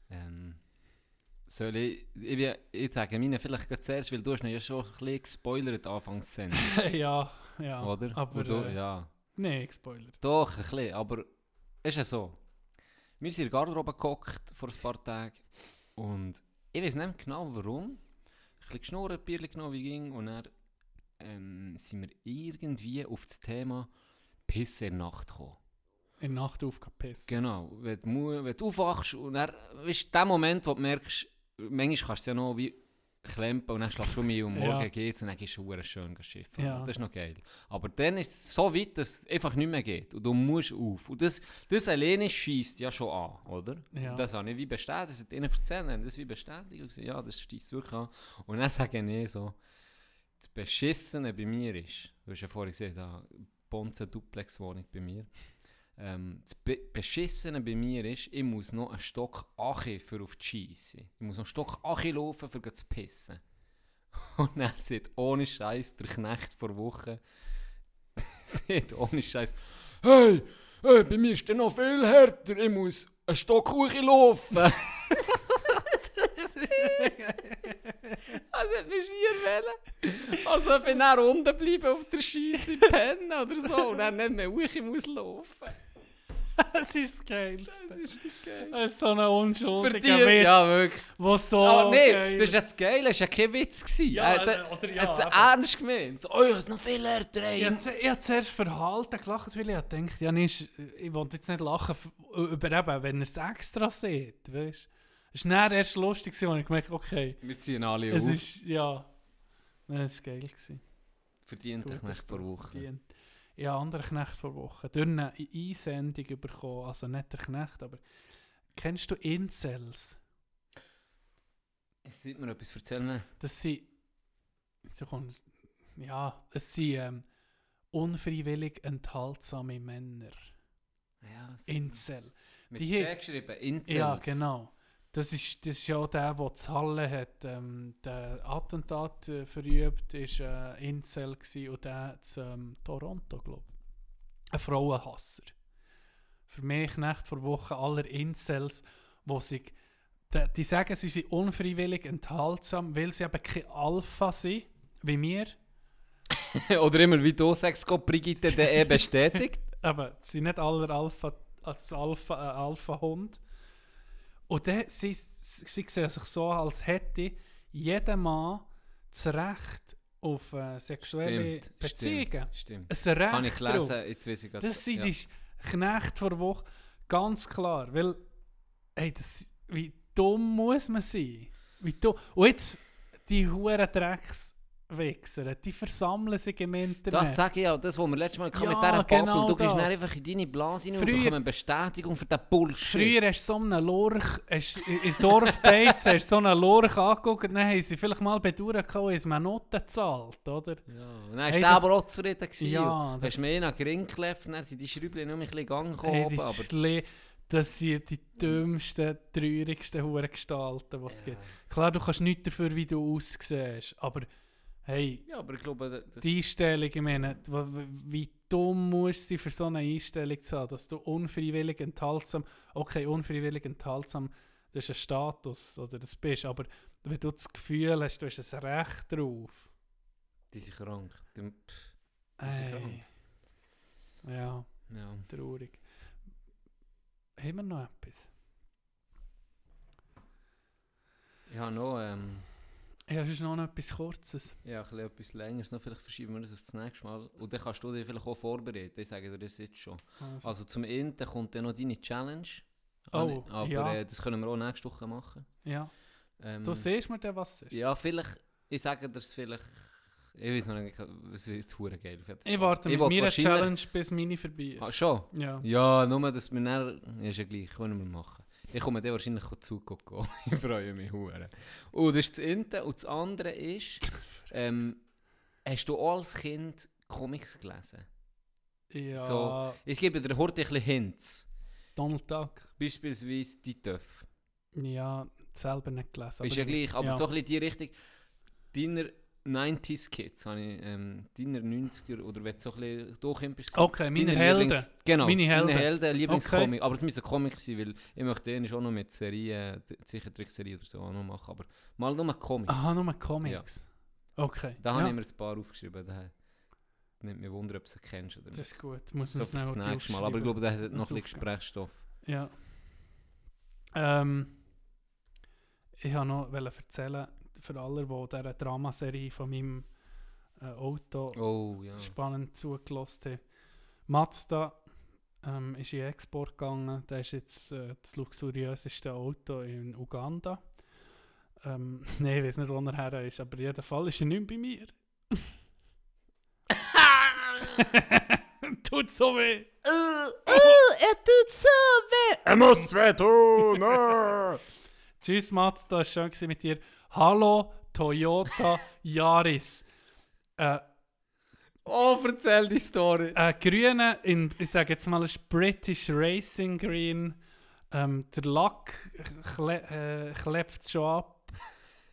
Speaker 2: Ähm, soll ich, ich, ich sage meine vielleicht gerade zuerst, weil du hast ja schon ein bisschen gespoilert Anfangssendung, [LAUGHS]
Speaker 3: ja, ja.
Speaker 2: oder?
Speaker 3: Aber,
Speaker 2: du,
Speaker 3: äh,
Speaker 2: ja.
Speaker 3: nee, gespoilert.
Speaker 2: Doch, ein bisschen, aber ist ja so. Wir sind in der Garderobe gehockt vor ein paar Tagen und ich weiß nicht genau warum. Ein bisschen geschnurrt, Bierchen genommen, wie ging und dann ähm, sind wir irgendwie auf das Thema Pisse in der Nacht gekommen.
Speaker 3: In der Nacht aufgepisst.
Speaker 2: Genau, wenn du, wenn du aufwachst und dann, weißt du, der Moment, wo du merkst, manchmal kannst du ja noch wie klempen und dann schläfst du mich und morgen
Speaker 3: Ja.
Speaker 2: geht's und dann gehst du schön schiffen.
Speaker 3: Ja.
Speaker 2: Das ist noch geil. Aber dann ist es so weit, dass es einfach nicht mehr geht und du musst auf. Und das, das alleine schießt ja schon an, oder?
Speaker 3: Ja.
Speaker 2: Das habe ich wie bestätigt, das hat ihnen erzählt, das wie bestätigt gesagt, ja, das schießt wirklich an. Und dann sage ich so, das Beschissene bei mir ist, du hast ja vorhin gesehen, da Bonze Duplex-Wohnung bei mir. Ähm, das Be Beschissene bei mir ist, ich muss noch einen Stock Achi für auf die Scheisse. Ich muss noch einen Stock Achi laufen, für zu pissen. [LAUGHS] Und er sagt, ohne Scheiß, der Knecht vor Wochen, [LAUGHS] sagt ohne Scheiß, hey, hey, bei mir ist der noch viel härter, ich muss einen Stock hochlaufen. [LAUGHS] Also hat mich schier wollen. Also ich bin dann unten bleiben auf der Scheisse pennen oder so und dann nicht mehr hoch muss laufen.
Speaker 3: Das ist das Geilste.
Speaker 2: Das ist nicht geil.
Speaker 3: Das ist so ein unschuldiger
Speaker 2: Verdient.
Speaker 3: Witz,
Speaker 2: Ja, wirklich.
Speaker 3: wo so
Speaker 2: Oh, nee,
Speaker 3: geil
Speaker 2: das ist ja das Geile, das war ja kein Witz. Gewesen.
Speaker 3: Ja, äh, oder ja,
Speaker 2: hat es ernst gemeint. So, oh, ich habe es noch viel ey.
Speaker 3: Ich ich habe zuerst verhalten gelacht, weil ich gedacht, ja, nicht, ich wollte jetzt nicht lachen über eben, wenn er es extra sieht, weißt. Es war dann erst lustig, als ich gemerkt okay,
Speaker 2: Wir ziehen alle
Speaker 3: es
Speaker 2: auf.
Speaker 3: ist, ja, es war geil. Gewesen.
Speaker 2: Verdient nicht vor
Speaker 3: Spruch,
Speaker 2: Wochen.
Speaker 3: verdient. Ich habe andere Knecht vor Wochen durch eine Einsendung bekommen, also nicht der Knecht, aber kennst du Incels?
Speaker 2: Es sollte mir etwas erzählen.
Speaker 3: Das sind, ja, es sind ähm, unfreiwillig enthaltsame Männer.
Speaker 2: Ja,
Speaker 3: Incel.
Speaker 2: mit
Speaker 3: die
Speaker 2: C geschrieben. Incels.
Speaker 3: Ja, genau. Das ist, das ist ja der, der zu Halle hat, ähm, der Attentat äh, verübt, ist äh, Incel gsi und der zu ähm, Toronto, glaube ich. Ein Frauenhasser. Für mich nicht vor Wochen aller Incels, wo sich, die, die sagen, sie sind unfreiwillig enthaltsam, weil sie eben kein Alpha sind, wie wir. [LAUGHS]
Speaker 2: Oder immer wie du sagst, Gott Brigitte der eh bestätigt. [LAUGHS]
Speaker 3: Aber sie sind nicht aller Alpha als Alpha, äh, Alpha-Hund. Und dann, sie, sie sehen sich so, als hätte jeder Mann das Recht auf äh, sexuelle
Speaker 2: Stimmt,
Speaker 3: Beziehungen.
Speaker 2: Stimmt.
Speaker 3: Ein Recht
Speaker 2: Habe ich
Speaker 3: drauf.
Speaker 2: gelesen, jetzt weiß ich gerade.
Speaker 3: Das sind
Speaker 2: ja.
Speaker 3: die Knechte vor Woche. Ganz klar. Weil, hey, das, wie dumm muss man sein? Wie dumm. Und jetzt, die huren Dreckswichser, die versammeln sich im Internet.
Speaker 2: Das sage ich auch, das, was wir letztes Mal
Speaker 3: Ja,
Speaker 2: mit dieser Bubble.
Speaker 3: genau
Speaker 2: du gehst einfach in deine Blase und
Speaker 3: Früher-
Speaker 2: bekommst eine Bestätigung für den Bullshit.
Speaker 3: Früher hast du so einen Lurch, hast, in in Dorfbeiz [LAUGHS] hast du so einen Lurch angeguckt, dann haben sie vielleicht mal haben sie mir Noten gezahlt, oder?
Speaker 2: Ja, und dann
Speaker 3: Hey, das-
Speaker 2: aber auch zufrieden. Gewesen.
Speaker 3: Ja,
Speaker 2: und
Speaker 3: das-
Speaker 2: hast mir einen Gring geklebt, dann sind die Schräubchen noch ein bisschen gegangen gekommen.
Speaker 3: Hey,
Speaker 2: aber
Speaker 3: Schle- das sind die dümmsten, traurigsten Hurengestalten, die es gibt. Klar, du kannst nichts dafür, wie du aussiehst, aber hey,
Speaker 2: ja, aber ich glaube,
Speaker 3: die Einstellung, ich meine, wie dumm musst du für so eine Einstellung zu haben, dass du unfreiwillig enthaltsam, okay, unfreiwillig enthaltsam, das ist ein Status, oder das bist, aber wenn du das Gefühl hast, du hast ein Recht drauf,
Speaker 2: die sind krank. Die, pff, Die sind
Speaker 3: Ey. Ja,
Speaker 2: ja.
Speaker 3: traurig. Haben wir noch etwas?
Speaker 2: Ich habe noch ähm,
Speaker 3: Ja, sonst noch etwas Kurzes.
Speaker 2: ja, ein bisschen etwas Längeres. Noch vielleicht verschieben wir das auf das nächste Mal. Und dann kannst du dich vielleicht auch vorbereiten. Ich sage dir das jetzt schon.
Speaker 3: Also,
Speaker 2: Also zum Ende kommt dann noch deine Challenge.
Speaker 3: Oh,
Speaker 2: aber
Speaker 3: ja.
Speaker 2: äh, das können wir auch nächste Woche machen.
Speaker 3: ja.
Speaker 2: Ähm,
Speaker 3: Du siehst mir dann, was es ist.
Speaker 2: Ja, vielleicht, ich sage dir es vielleicht, ich weiß noch nicht, es wird verdammt geil.
Speaker 3: Ich warte mit
Speaker 2: wollte
Speaker 3: meiner Challenge, bis meine vorbei ist.
Speaker 2: Ah, schon?
Speaker 3: Ja.
Speaker 2: Ja, nur, dass wir dann, ist ja gleich, können wir machen. Ich komme dir wahrscheinlich zugucken. [LAUGHS] ich freue mich hure. Und das ist das eine. Und das andere ist, [LAUGHS] ähm, hast du auch als Kind Comics gelesen?
Speaker 3: Ja.
Speaker 2: So. Ich gebe dir heute ein bisschen Hints.
Speaker 3: Donald Duck.
Speaker 2: Beispielsweise die Töff.
Speaker 3: Ja, selber nicht gelesen.
Speaker 2: Ist ja gleich, aber
Speaker 3: ja.
Speaker 2: so ein bisschen die Richtung. Deiner 90s Kids, habe ich, ähm, deiner 90er, oder wenn du so ein bisschen durchkommst.
Speaker 3: Okay, meine Helden.
Speaker 2: Lieblings- Genau,
Speaker 3: Meine Helden.
Speaker 2: Deine Helden, Lieblingscomic. Aber es müssen Comics sein, weil ich möchte den auch noch mit Serien, Zeichentrickserie oder so auch noch machen. Aber mal nur Comics.
Speaker 3: Aha, nur Comics. Okay.
Speaker 2: Da
Speaker 3: ja,
Speaker 2: habe ich mir ein paar aufgeschrieben. Da nimmt mich wunder, ob du sie kennst oder
Speaker 3: Das
Speaker 2: nicht.
Speaker 3: ist gut. Muss
Speaker 2: So
Speaker 3: man
Speaker 2: das
Speaker 3: schnell
Speaker 2: nächste Mal. Aber ich glaube, da hat noch ein bisschen. Gesprächsstoff.
Speaker 3: Ja. Ähm, ich wollte noch erzählen, für alle, die dieser Dramaserie von meinem äh, Auto
Speaker 2: Oh, ja.
Speaker 3: spannend zugelassen haben. Mazda ähm, ist in Export gegangen. Das ist jetzt äh, das luxuriöseste Auto in Uganda. Ähm, [LAUGHS] Nein, ich weiß nicht, wo er her ist, aber in jedem Fall ist er nicht mehr bei mir. [LAUGHS] Tut so weh.
Speaker 2: er tut so weh!
Speaker 5: Er muss weh tun! ah!
Speaker 3: Tschüss Mazda, es war schön mit dir. Hallo Toyota Yaris. Äh,
Speaker 2: Oh, erzähl die Story.
Speaker 3: Äh, grüne, in, ich sage jetzt mal, ist British Racing Green. Ähm, der Lack kle äh, klebt schon ab.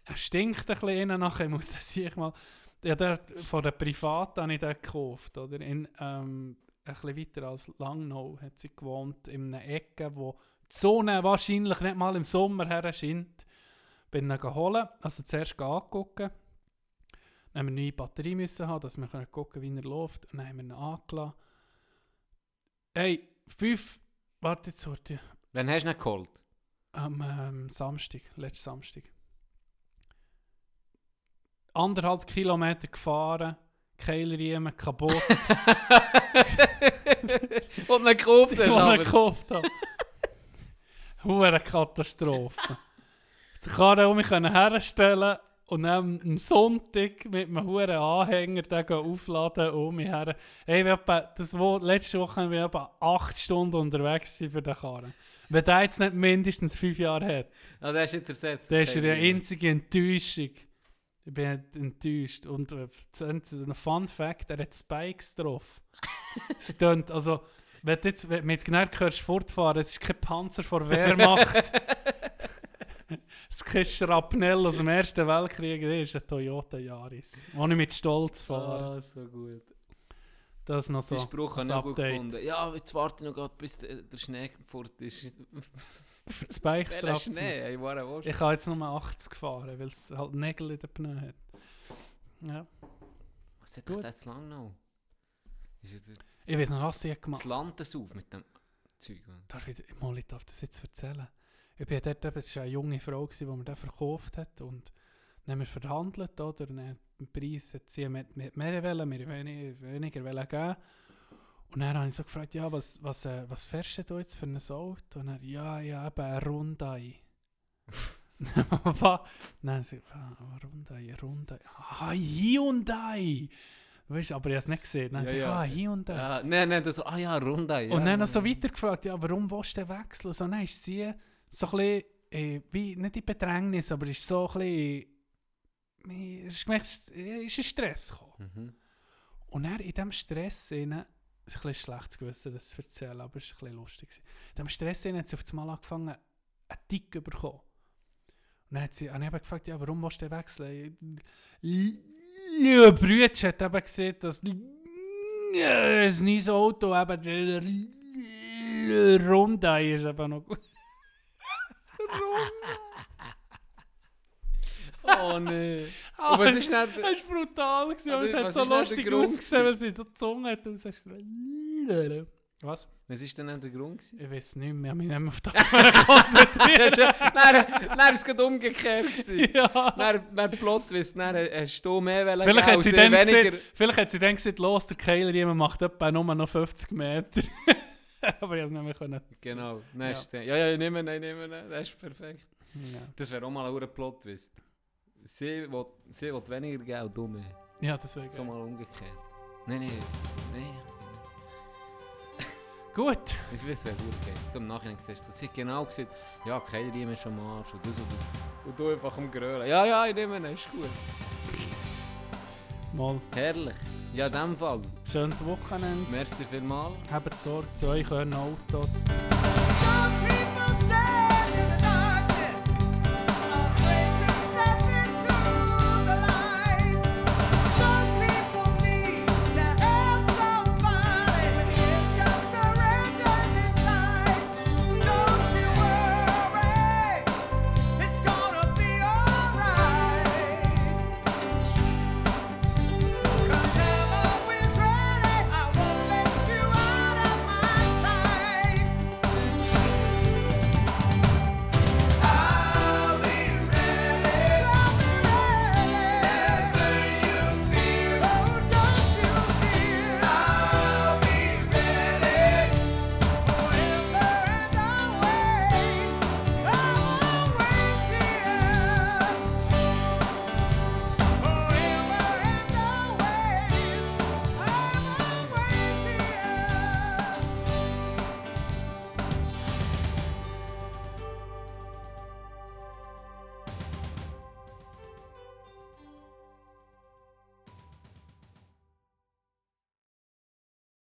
Speaker 3: Er stinkt ein bisschen innen nachher, muss das ich mal. Ja, der, von der Privaten habe ich den gekauft. Oder? In, ähm, ein bisschen weiter als Langnau hat sie gewohnt, in einer Ecke, wo die Sonne wahrscheinlich nicht mal im Sommer her scheint. Bin ihn geholt, also zuerst angucken. Dann haben wir eine neue Batterie müssen haben, dass wir können gucken wie er läuft. Und dann haben wir ihn angelassen. Hey, fünf Warte jetzt, warte.
Speaker 2: Wann hast du ihn geholt?
Speaker 3: Am ähm, Samstag, letzten Samstag. Anderthalb Kilometer gefahren, Keilriemen kaputt, [LAUGHS] [LAUGHS]
Speaker 2: Und ihn gekauft hast,
Speaker 3: ich
Speaker 2: aber.
Speaker 3: gekauft habe. Hure Katastrophe. Die Karre um mich herstellen und dann am Sonntag mit einem hohen Anhänger den gehen aufladen und um mich her. Hey, wir etwa, das wo, letzte Woche waren wir etwa 8 Stunden unterwegs für den Karren. Wenn der jetzt nicht mindestens 5 Jahre hat,
Speaker 2: Ah, der ist jetzt ersetzt.
Speaker 3: dann ist eine einzige Enttäuschung. Ich bin enttäuscht. Und äh, ein Fun Fact, er hat Spikes drauf. [LAUGHS] es also, wenn du jetzt wenn mit hörst fortfahren, es ist kein Panzer vor Wehrmacht. [LAUGHS] kein Schrapnell aus dem Ersten Weltkrieg, das ist ein Toyota Yaris. Ohne mit Stolz fahren.
Speaker 2: Ah, so gut.
Speaker 3: Das ist noch so.
Speaker 2: Den Spruch habe
Speaker 3: das
Speaker 2: ich auch gut
Speaker 3: Update.
Speaker 2: gefunden. Ja, jetzt warte ich noch grad, bis der Schnee fort ist.
Speaker 3: Für zu nehmen.
Speaker 2: Schnee? Hey, war er
Speaker 3: Ich habe jetzt nur 80 gefahren, weil es halt Nägel in den Pneu hat. Ja.
Speaker 2: Was hat doch zu lang noch?
Speaker 3: Ich weiß noch, was ich
Speaker 2: das
Speaker 3: gemacht
Speaker 2: Land das auf mit dem Zeug?
Speaker 3: Darf ich, mal, ich darf das jetzt erzählen? Ich bin dort, eben- es war eine junge Frau, gewesen, die mir den verkauft hat und dann haben wir verhandelt, oder? Dann den Preis hat sie mit, mit mehr wollen, mir weniger, weniger wollen geben. Und dann habe ich so gefragt, ja, was, was, äh, was fährst du jetzt für ein Auto? Und er, ja, ja, eben ein. Was? [LAUGHS] Dann sie, ah, Rundai, Rundai. Ah, Hyundai! Weißt aber ich habe es nicht gesehen. Dann
Speaker 2: Ja,
Speaker 3: ja, ah, Hyundai.
Speaker 2: Ja, nein, nein, du so, ah ja, Runde. Ja,
Speaker 3: Und dann noch so weitergefragt, ja, warum willst du denn wechseln? So, dann ist sie so ein bisschen, äh, wie, nicht in Bedrängnis, aber ist so ein bisschen, äh, es ist, gemerkt, äh, ist ein Stress gekommen.
Speaker 2: Mhm.
Speaker 3: Und dann in diesem Stress, es ist ein bisschen schlecht gewesen, das zu erzählen, aber es war ein bisschen lustig. In diesem Stress hat sie auf einmal angefangen, einen Tick zu bekommen. Und dann hat sie, und ich habe gefragt, ja, warum willst du wechseln? Ja, Brütsch hat eben gesehen, dass äh, ein neues Auto eben Rundei ist eben noch gut.
Speaker 2: Oh nee. [LAUGHS] Und was ist denn...
Speaker 3: Das war brutal, gewesen, aber
Speaker 2: Aber
Speaker 3: es hat so lustig ausgesehen, weil sie so die Zunge hat rausgestrahlt. Was?
Speaker 2: Was ist denn der Grund gewesen?
Speaker 3: Ich weiß nicht mehr, ich habe mich nicht mehr auf das [LAUGHS] konzentriert.
Speaker 2: Nein, nein, es gerade umgekehrt gewesen.
Speaker 3: ja.
Speaker 2: Dann, dann Plotwist, dann hast du mehr wollen
Speaker 3: Vielleicht hat, sie dann
Speaker 2: weniger...
Speaker 3: vielleicht hat sie dann gesagt, los, der Keiler jemand macht etwa nur noch 50 Meter. [LAUGHS] aber ich konnte es nicht mehr. Können.
Speaker 2: Genau, nein, ja. ja, ja, nehmen, nein, nehmen, das ist perfekt.
Speaker 3: Ja.
Speaker 2: Das wäre auch mal ein Plotwist. Sie will, sie will weniger geben und du mehr.
Speaker 3: ja, das wäre
Speaker 2: So mal umgekehrt. Nein, nein, nein. [LAUGHS]
Speaker 3: Gut.
Speaker 2: Ich weiß, wer gut geht. So im Nachhinein siehst du, sie hat genau gesagt, ja, kein Riemen ist am Arsch und das und das. Und du einfach am Grölen. Ja, ja, ich nehme ihn, ist gut.
Speaker 3: Mal
Speaker 2: Herrlich. Ja, in dem Fall.
Speaker 3: schönes Wochenende.
Speaker 2: Merci vielmals.
Speaker 3: Habt Sorge zu euch, euren Autos.